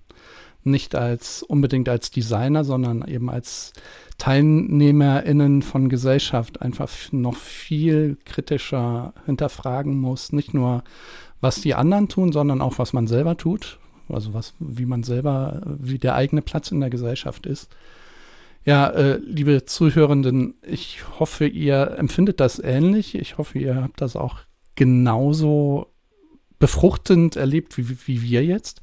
nicht als unbedingt als Designer, sondern eben als TeilnehmerInnen von Gesellschaft einfach noch viel kritischer hinterfragen muss. Nicht nur, was die anderen tun, sondern auch, was man selber tut. Also was, wie man selber, wie der eigene Platz in der Gesellschaft ist. Ja, äh, liebe Zuhörenden, ich hoffe, ihr empfindet das ähnlich. Ich hoffe, ihr habt das auch genauso befruchtend erlebt wie, wie wir jetzt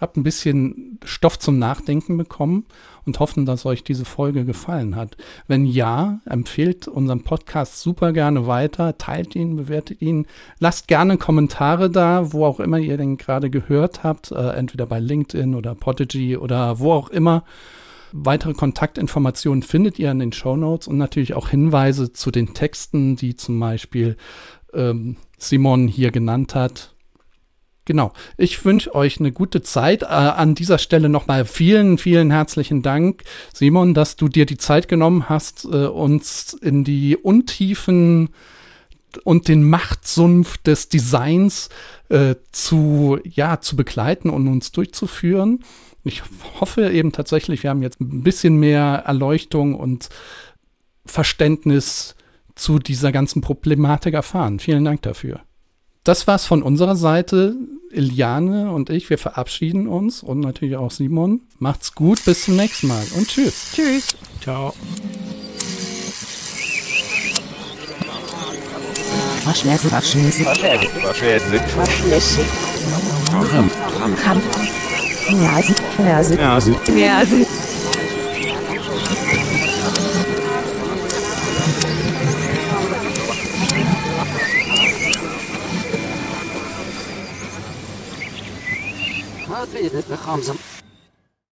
habt ein bisschen Stoff zum Nachdenken bekommen und hoffen, dass euch diese Folge gefallen hat. Wenn ja, empfehlt unseren Podcast super gerne weiter, teilt ihn, bewertet ihn, lasst gerne Kommentare da, wo auch immer ihr den gerade gehört habt, äh, entweder bei LinkedIn oder Podigy oder wo auch immer. Weitere Kontaktinformationen findet ihr in den Show Notes und natürlich auch Hinweise zu den Texten, die zum Beispiel ähm, Simon hier genannt hat Genau. Ich wünsche euch eine gute Zeit. Äh, an dieser Stelle nochmal vielen, vielen herzlichen Dank, Simon, dass du dir die Zeit genommen hast, äh, uns in die Untiefen und den Machtsumpf des Designs äh, zu, ja, zu begleiten und uns durchzuführen. Ich hoffe eben tatsächlich, wir haben jetzt ein bisschen mehr Erleuchtung und Verständnis zu dieser ganzen Problematik erfahren. Vielen Dank dafür das war's von unserer Seite. Iliane und ich, wir verabschieden uns und natürlich auch Simon. Macht's gut, bis zum nächsten Mal und tschüss. Tschüss. Ciao. Verschlässe, verschlässe, Verschläge. Verschläge. verschlässe. Ram. Ram. Kann. Nase, Nase, Ja,